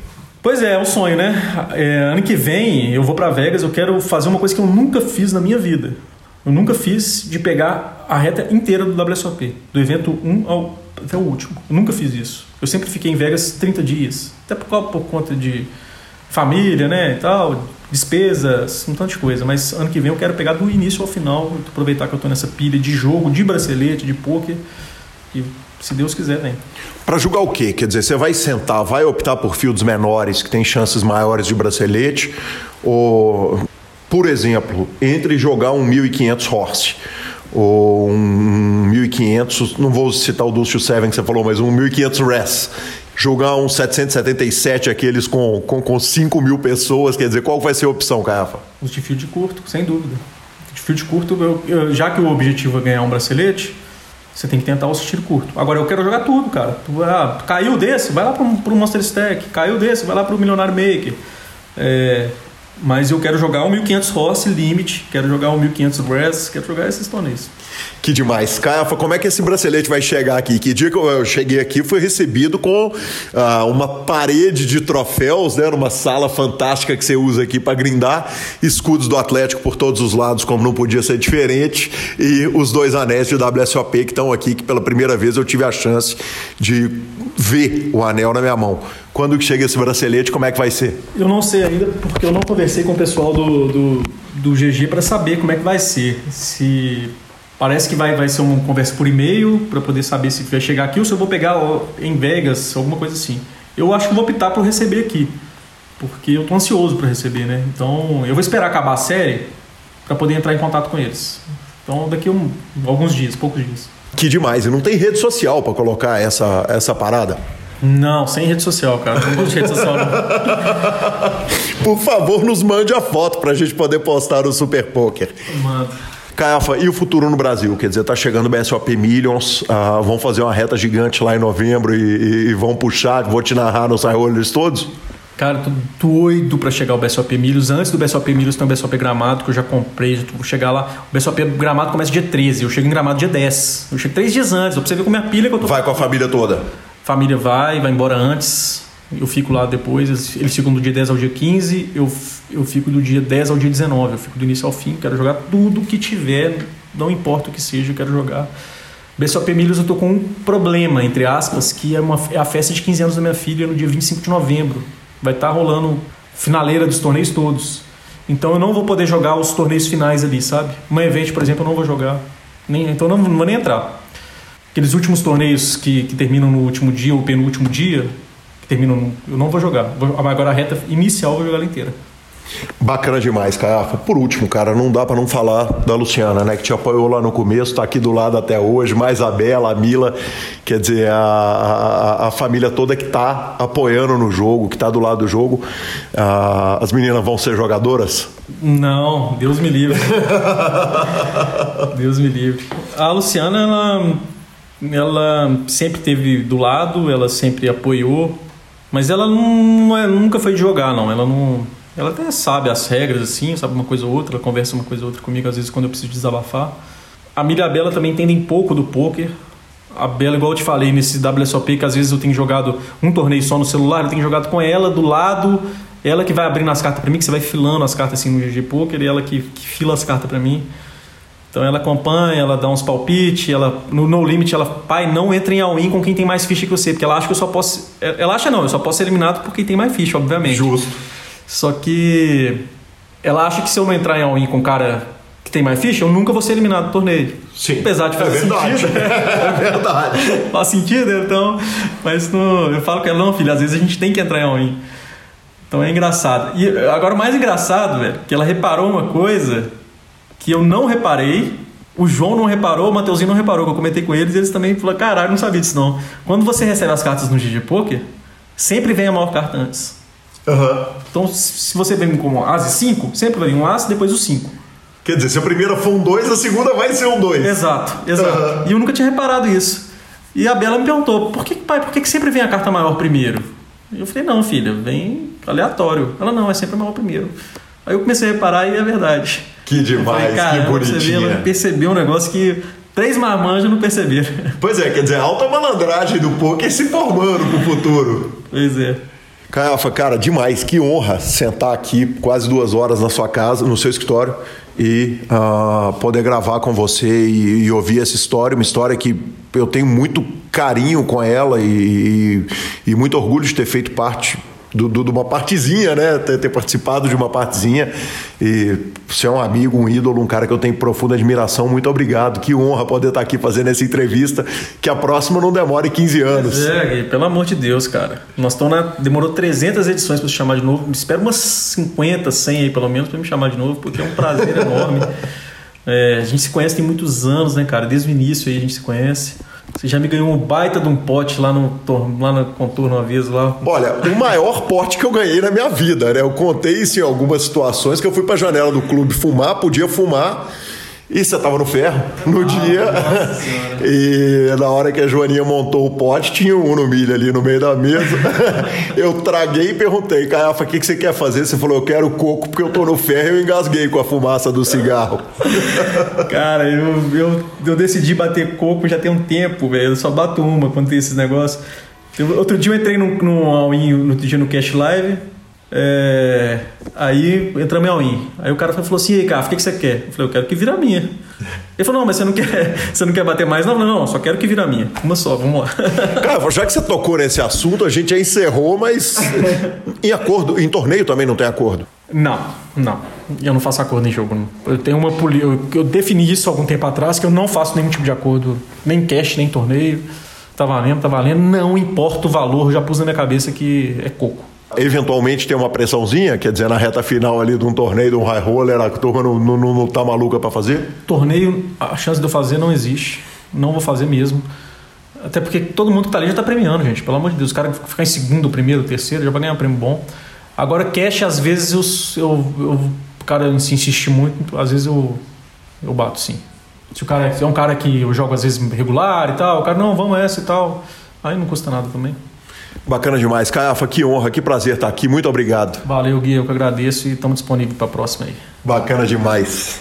Pois é, é um sonho, né? É, ano que vem eu vou para Vegas, eu quero fazer uma coisa que eu nunca fiz na minha vida. Eu nunca fiz de pegar a reta inteira do WSOP, do evento 1 ao, até o último. Eu nunca fiz isso. Eu sempre fiquei em Vegas 30 dias, até por, por conta de família, né, e tal, despesas, um tanto de coisa. Mas ano que vem eu quero pegar do início ao final, aproveitar que eu estou nessa pilha de jogo, de bracelete, de poker e se Deus quiser, vem. Para julgar o quê? Quer dizer, você vai sentar, vai optar por fields menores que têm chances maiores de bracelete ou, por exemplo, entre jogar um 1500 horse ou um 1500, não vou citar o Dulce Seven que você falou, mas um 1500 res jogar um 777 aqueles com, com, com 5 mil pessoas, quer dizer, qual vai ser a opção, Caiafa? Os de field curto, sem dúvida. De field curto, eu, eu, já que o objetivo é ganhar um bracelete, você tem que tentar o tiro curto. Agora, eu quero jogar tudo, cara. Tu, ah, caiu desse, vai lá pro, pro Monster Stack. Caiu desse, vai lá pro Milionário Maker. É, mas eu quero jogar o 1500 Horse Limit, quero jogar o 1500 Brass, quero jogar esses torneios. Que demais. Caiafa, como é que esse bracelete vai chegar aqui? Que dia que eu cheguei aqui foi recebido com ah, uma parede de troféus, né? Numa sala fantástica que você usa aqui para grindar, escudos do Atlético por todos os lados, como não podia ser diferente, e os dois anéis de WSOP que estão aqui, que pela primeira vez eu tive a chance de ver o anel na minha mão. Quando que chega esse bracelete, como é que vai ser? Eu não sei ainda, porque eu não conversei com o pessoal do, do, do GG para saber como é que vai ser. Se Parece que vai, vai ser uma conversa por e-mail para poder saber se vai chegar aqui ou se eu vou pegar em Vegas, alguma coisa assim. Eu acho que vou optar por receber aqui, porque eu tô ansioso para receber, né? Então eu vou esperar acabar a série para poder entrar em contato com eles. Então daqui a um, alguns dias, poucos dias. Que demais! E não tem rede social para colocar essa, essa parada? Não, sem rede social, cara. Não gosto de rede social, não. Por favor, nos mande a foto para a gente poder postar no Super Poker. Manda. Caiafa, e o futuro no Brasil? Quer dizer, tá chegando o BSOP Millions, uh, vão fazer uma reta gigante lá em novembro e, e, e vão puxar, vou te narrar nos rollers todos? Cara, tô doido para chegar ao BSOP Millions. Antes do BSOP Millions tem o BSOP Gramado, que eu já comprei, vou chegar lá. O BSOP Gramado começa dia 13, eu chego em Gramado dia 10. Eu chego três dias antes, pra você ver como é a pilha que eu tô... Vai com a família toda? Família vai, vai embora antes eu fico lá depois, eles ficam do dia 10 ao dia 15, eu, eu fico do dia 10 ao dia 19, eu fico do início ao fim, quero jogar tudo que tiver, não importa o que seja, eu quero jogar. BSOP Milhos eu tô com um problema, entre aspas, que é, uma, é a festa de 15 anos da minha filha no dia 25 de novembro. Vai estar tá rolando finaleira dos torneios todos. Então eu não vou poder jogar os torneios finais ali, sabe? Uma evento, por exemplo, eu não vou jogar. Nem, então não, não vou nem entrar. Aqueles últimos torneios que, que terminam no último dia ou penúltimo dia, termino. Eu não vou jogar. Agora a reta inicial eu vou jogar ela inteira. Bacana demais, Caiafa. Por último, cara, não dá para não falar da Luciana, né? Que te apoiou lá no começo, tá aqui do lado até hoje, mais a Bela, a Mila, quer dizer, a, a, a família toda que tá apoiando no jogo, que tá do lado do jogo. Ah, as meninas vão ser jogadoras? Não, Deus me livre. Deus me livre. A Luciana, ela, ela sempre teve do lado, ela sempre apoiou mas ela não é, nunca foi de jogar, não. Ela não. Ela até sabe as regras, assim, sabe uma coisa ou outra, ela conversa uma coisa ou outra comigo, às vezes, quando eu preciso desabafar. A Miriam e a Bela também entendem pouco do poker. A Bela, igual eu te falei, nesse WSOP, que às vezes eu tenho jogado um torneio só no celular, eu tenho jogado com ela do lado, ela que vai abrindo as cartas para mim, que você vai filando as cartas assim no GG Poker, e ela que, que fila as cartas para mim. Então ela acompanha, ela dá uns palpites, ela no no limit ela, pai, não entra em all-in com quem tem mais ficha que você, porque ela acha que eu só posso, ela acha não, eu só posso ser eliminado por quem tem mais ficha, obviamente. Justo. Só que ela acha que se eu não entrar em all-in com um cara que tem mais ficha, eu nunca vou ser eliminado do torneio. Sim. Apesar de fazer é verdade. sentido. é verdade. Faz sentido, então. Mas no, eu falo com ela, não, filho, às vezes a gente tem que entrar em all-in. Então é engraçado. E agora o mais engraçado, velho, que ela reparou uma coisa que eu não reparei. O João não reparou, o Mateuzinho não reparou, que eu comentei com eles, e eles também falaram, caralho, não sabia disso não. Quando você recebe as cartas no GG Poker, sempre vem a maior carta antes. Uhum. Então, se você vem com As e 5, sempre vir um As e depois o 5. Quer dizer, se a primeira for um 2, a segunda vai ser um 2. Exato, exato. Uhum. E eu nunca tinha reparado isso. E a Bela me perguntou, por que, pai, por que, que sempre vem a carta maior primeiro? Eu falei, não, filha, vem aleatório. Ela, não, é sempre a maior primeiro. Aí eu comecei a reparar e é verdade. Que demais, falei, que Você vê, ela bonitinha. percebeu um negócio que três marmanjos não perceberam. Pois é, quer dizer, a alta malandragem do poker se formando pro futuro. Pois é. Caiafa, cara, demais. Que honra sentar aqui quase duas horas na sua casa, no seu escritório, e ah, poder gravar com você e, e ouvir essa história, uma história que eu tenho muito carinho com ela e, e- e muito orgulho de ter feito parte do- do- de uma partezinha, né? Ter, ter participado de uma partezinha. E você é um amigo, um ídolo, um cara que eu tenho profunda admiração. Muito obrigado. Que honra poder estar aqui fazendo essa entrevista. Que a próxima não demore 15 anos. É, pelo amor de Deus, cara. Nós estamos na. Demorou 300 edições para se chamar de novo. Espero umas 50, 100 aí, pelo menos, para me chamar de novo, porque é um prazer enorme. É, a gente se conhece tem muitos anos, né, cara? Desde o início aí a gente se conhece. Você já me ganhou um baita de um pote lá no, lá no contorno vez lá. Olha, o maior porte que eu ganhei na minha vida, né? Eu contei isso em algumas situações que eu fui pra janela do clube fumar, podia fumar. E você tava no ferro no dia. E na hora que a Joaninha montou o pote, tinha um no milho ali no meio da mesa. Eu traguei e perguntei, Caiafa, o que, que você quer fazer? Você falou, eu quero coco porque eu tô no ferro e eu engasguei com a fumaça do cigarro. Cara, eu, eu, eu decidi bater coco já tem um tempo, velho. Eu só bato uma quando tem esses negócios. Eu- outro dia eu entrei no, no no outro dia no Cash Live. É, aí entramos em all-in. Aí o cara falou assim: e aí, cara, o que, que você quer? Eu falei: eu quero que vira a minha. Ele falou: não, mas você não quer, você não quer bater mais? Não, falei, não, só quero que vira a minha. Uma só, vamos lá. Cara, já que você tocou nesse assunto, a gente já encerrou, mas em acordo, em torneio também não tem acordo. Não, não. Eu não faço acordo em jogo. Não. Eu tenho uma poli... eu, eu defini isso algum tempo atrás que eu não faço nenhum tipo de acordo, nem cash, nem torneio. Tá valendo, tá valendo. Não importa o valor, já pus na minha cabeça que é coco. Eventualmente tem uma pressãozinha, quer dizer, na reta final ali de um torneio, de um high roller, a turma não, não, não- tá maluca pra fazer? Torneio, a chance de eu fazer não existe. Não vou fazer mesmo. Até porque todo mundo que tá ali já tá premiando, gente. Pelo amor de Deus, o cara ficar em segundo, primeiro, terceiro, já vai ganhar um prêmio bom. Agora, cash, às vezes eu, eu, eu- o cara se insiste muito, às vezes eu, eu bato sim. Se o cara se é um cara que eu jogo às vezes regular e tal, o cara, não, vamos essa e tal. Aí não custa nada também. Bacana demais. Caiafa, que honra, que prazer estar aqui. Muito obrigado. Valeu, Gui, eu que agradeço e estamos disponíveis para a próxima aí. Bacana demais.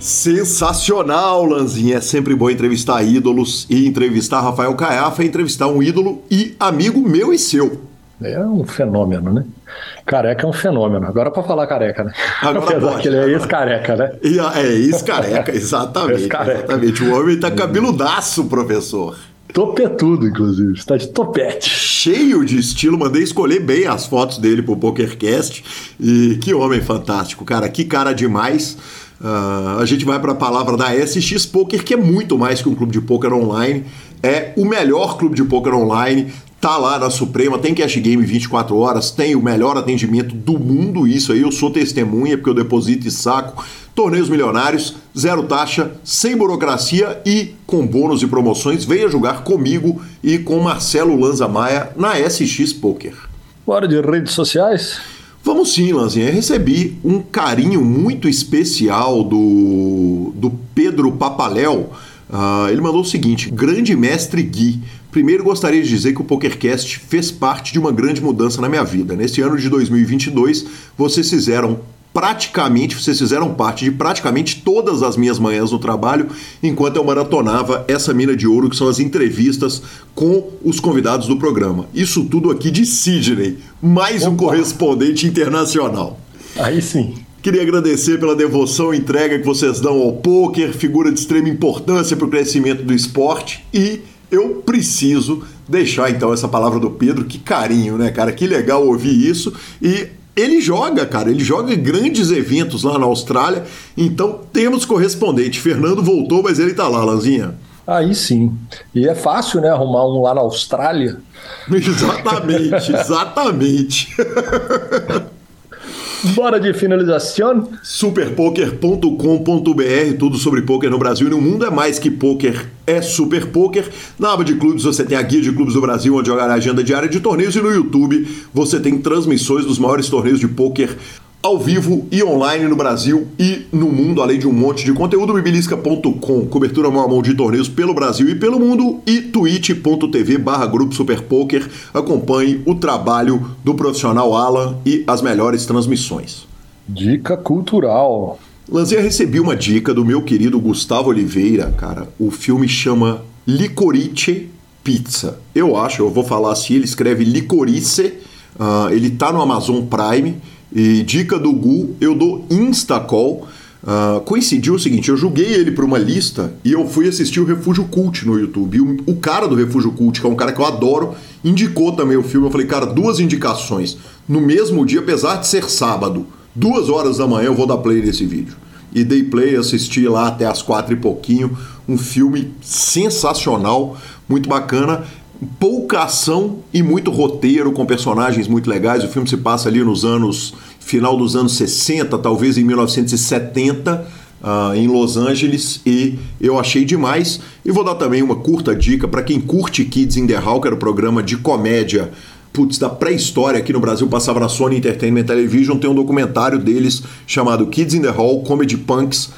Sensacional, Lanzinha. É sempre bom entrevistar ídolos e entrevistar Rafael Caiafa entrevistar um ídolo e amigo meu e seu. É um fenômeno, né? Careca é um fenômeno. Agora para falar careca, né? Agora Apesar pode. que ele é ex-careca, né? E é ex-careca, exatamente. Ex-careca. Exatamente. O homem tá cabeludaço, professor. Topetudo, inclusive. Está de topete. cheio de estilo, mandei escolher bem as fotos dele pro PokerCast. E que homem fantástico, cara, que cara demais. Ah, a gente vai para a palavra da SX Poker, que é muito mais que um clube de poker online. É o melhor clube de poker online. Tá lá na Suprema, tem cash game 24 horas, tem o melhor atendimento do mundo. Isso aí eu sou testemunha, porque eu deposito e saco. Torneios milionários, zero taxa, sem burocracia e com bônus e promoções. Venha jogar comigo e com Marcelo Lanza Maia na SX Poker. Hora de redes sociais. Vamos sim, Lanzinha. Recebi um carinho muito especial do, do Pedro Papaléu. Ah, ele mandou o seguinte: Grande mestre Gui. Primeiro gostaria de dizer que o PokerCast fez parte de uma grande mudança na minha vida. Nesse ano de 2022, vocês fizeram praticamente, vocês fizeram parte de praticamente todas as minhas manhãs no trabalho, enquanto eu maratonava essa mina de ouro que são as entrevistas com os convidados do programa. Isso tudo aqui de Sydney, mais um correspondente internacional. Aí sim. Queria agradecer pela devoção e entrega que vocês dão ao poker, figura de extrema importância para o crescimento do esporte e eu preciso deixar então essa palavra do Pedro. Que carinho, né, cara? Que legal ouvir isso. E ele joga, cara, ele joga grandes eventos lá na Austrália. Então temos correspondente. Fernando voltou, mas ele tá lá, Lanzinha. Aí sim. E é fácil, né, arrumar um lá na Austrália. Exatamente, exatamente. Bora de finalização? Superpoker.com.br, tudo sobre poker no Brasil e no mundo é mais que poker, é super poker. Na aba de clubes você tem a guia de clubes do Brasil, onde jogar a agenda diária de torneios e no YouTube você tem transmissões dos maiores torneios de poker ao vivo e online no Brasil e no mundo, além de um monte de conteúdo, bibilisca.com, cobertura mão a mão de torneios pelo Brasil e pelo mundo e twitch.tv barra Grupo Super Poker. Acompanhe o trabalho do profissional Alan e as melhores transmissões. Dica cultural. Lanzinha, recebi uma dica do meu querido Gustavo Oliveira, cara. O filme chama Licorice Pizza. Eu acho, eu vou falar assim, ele escreve Licorice, uh, ele tá no Amazon Prime e dica do Gu, eu dou Instacall. Uh, coincidiu o seguinte, eu joguei ele para uma lista e eu fui assistir o Refúgio Cult no YouTube. E o, o, cara do Refúgio Cult, que é um cara que eu adoro, indicou também o filme. Eu falei, cara, duas indicações. No mesmo dia, apesar de ser sábado, duas horas da manhã, eu vou dar play nesse vídeo. E dei play, assisti lá até as quatro e pouquinho. Um filme sensacional, muito bacana pouca ação e muito roteiro com personagens muito legais. O filme se passa ali nos anos final dos anos 60, talvez em 1970, uh, ah, em Los Angeles, e eu achei demais. E vou dar também uma curta dica para quem curte Kids in the Hall, que era o programa de comédia putz, da pré-história aqui no Brasil, passava na Sony Entertainment Television, tem um documentário deles chamado Kids in the Hall Comedy Punks,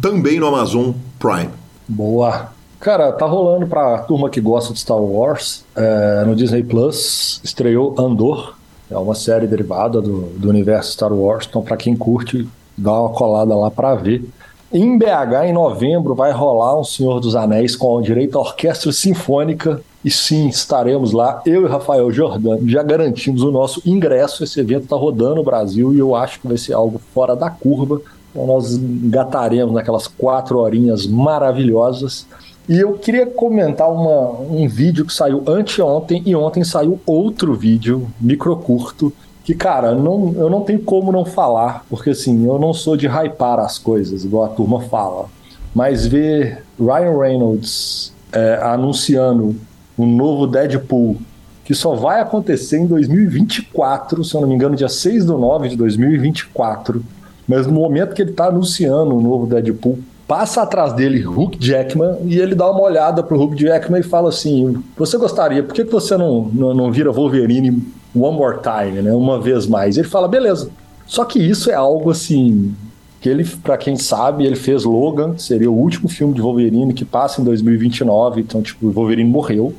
também no Amazon Prime. Boa. Cara, tá rolando pra turma que gosta de Star Wars. É, no Disney Plus estreou Andor. É uma série derivada do, do universo Star Wars. Então, pra quem curte, dá uma colada lá pra ver. Em BH, em novembro, vai rolar um Senhor dos Anéis com direito à orquestra sinfônica. E sim, estaremos lá. Eu e Rafael Jordano já garantimos o nosso ingresso. Esse evento está rodando no Brasil e eu acho que vai ser algo fora da curva. Então, nós engataremos naquelas quatro horinhas maravilhosas. E eu queria comentar uma, um vídeo que saiu anteontem e ontem saiu outro vídeo, micro curto, que, cara, não, eu não tenho como não falar, porque assim, eu não sou de hypar as coisas, igual a turma fala. Mas ver Ryan Reynolds é, anunciando um novo Deadpool, que só vai acontecer em 2024, se eu não me engano, dia 6 do 9 de 2024. Mas no momento que ele está anunciando o novo Deadpool, passa atrás dele Hulk Jackman e ele dá uma olhada pro Hulk Jackman e fala assim: Você gostaria, por que, que você não, não, não vira Wolverine one more time, né? Uma vez mais? Ele fala: Beleza. Só que isso é algo assim. Que ele, para quem sabe, ele fez Logan, seria o último filme de Wolverine que passa em 2029, então, tipo, o Wolverine morreu.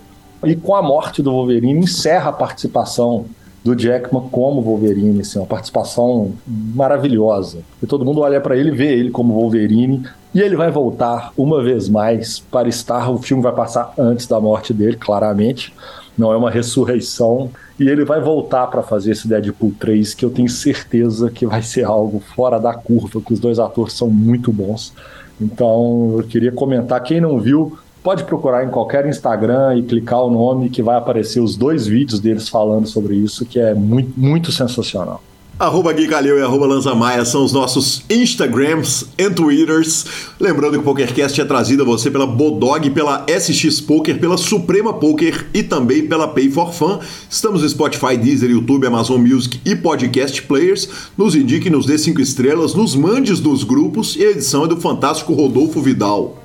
E com a morte do Wolverine, encerra a participação do Jackman como Wolverine, assim, uma participação maravilhosa. E todo mundo olha para ele, vê ele como Wolverine, e ele vai voltar uma vez mais para estar. O filme vai passar antes da morte dele, claramente. Não é uma ressurreição. E ele vai voltar para fazer esse Deadpool 3, que eu tenho certeza que vai ser algo fora da curva, que os dois atores são muito bons. Então eu queria comentar. Quem não viu, pode procurar em qualquer Instagram e clicar o nome que vai aparecer os dois vídeos deles falando sobre isso, que é muito, muito sensacional. Arroba Gui Calil e arroba Lanza Maia são os nossos Instagrams e Twitters. Lembrando que o PokerCast é trazido a você pela Bodog, pela SX Poker, pela Suprema Poker e também pela Pay for Fun. Estamos no Spotify, Deezer, YouTube, Amazon Music e Podcast Players. Nos indique, nos dê cinco estrelas, nos mandes nos grupos e a edição é do fantástico Rodolfo Vidal.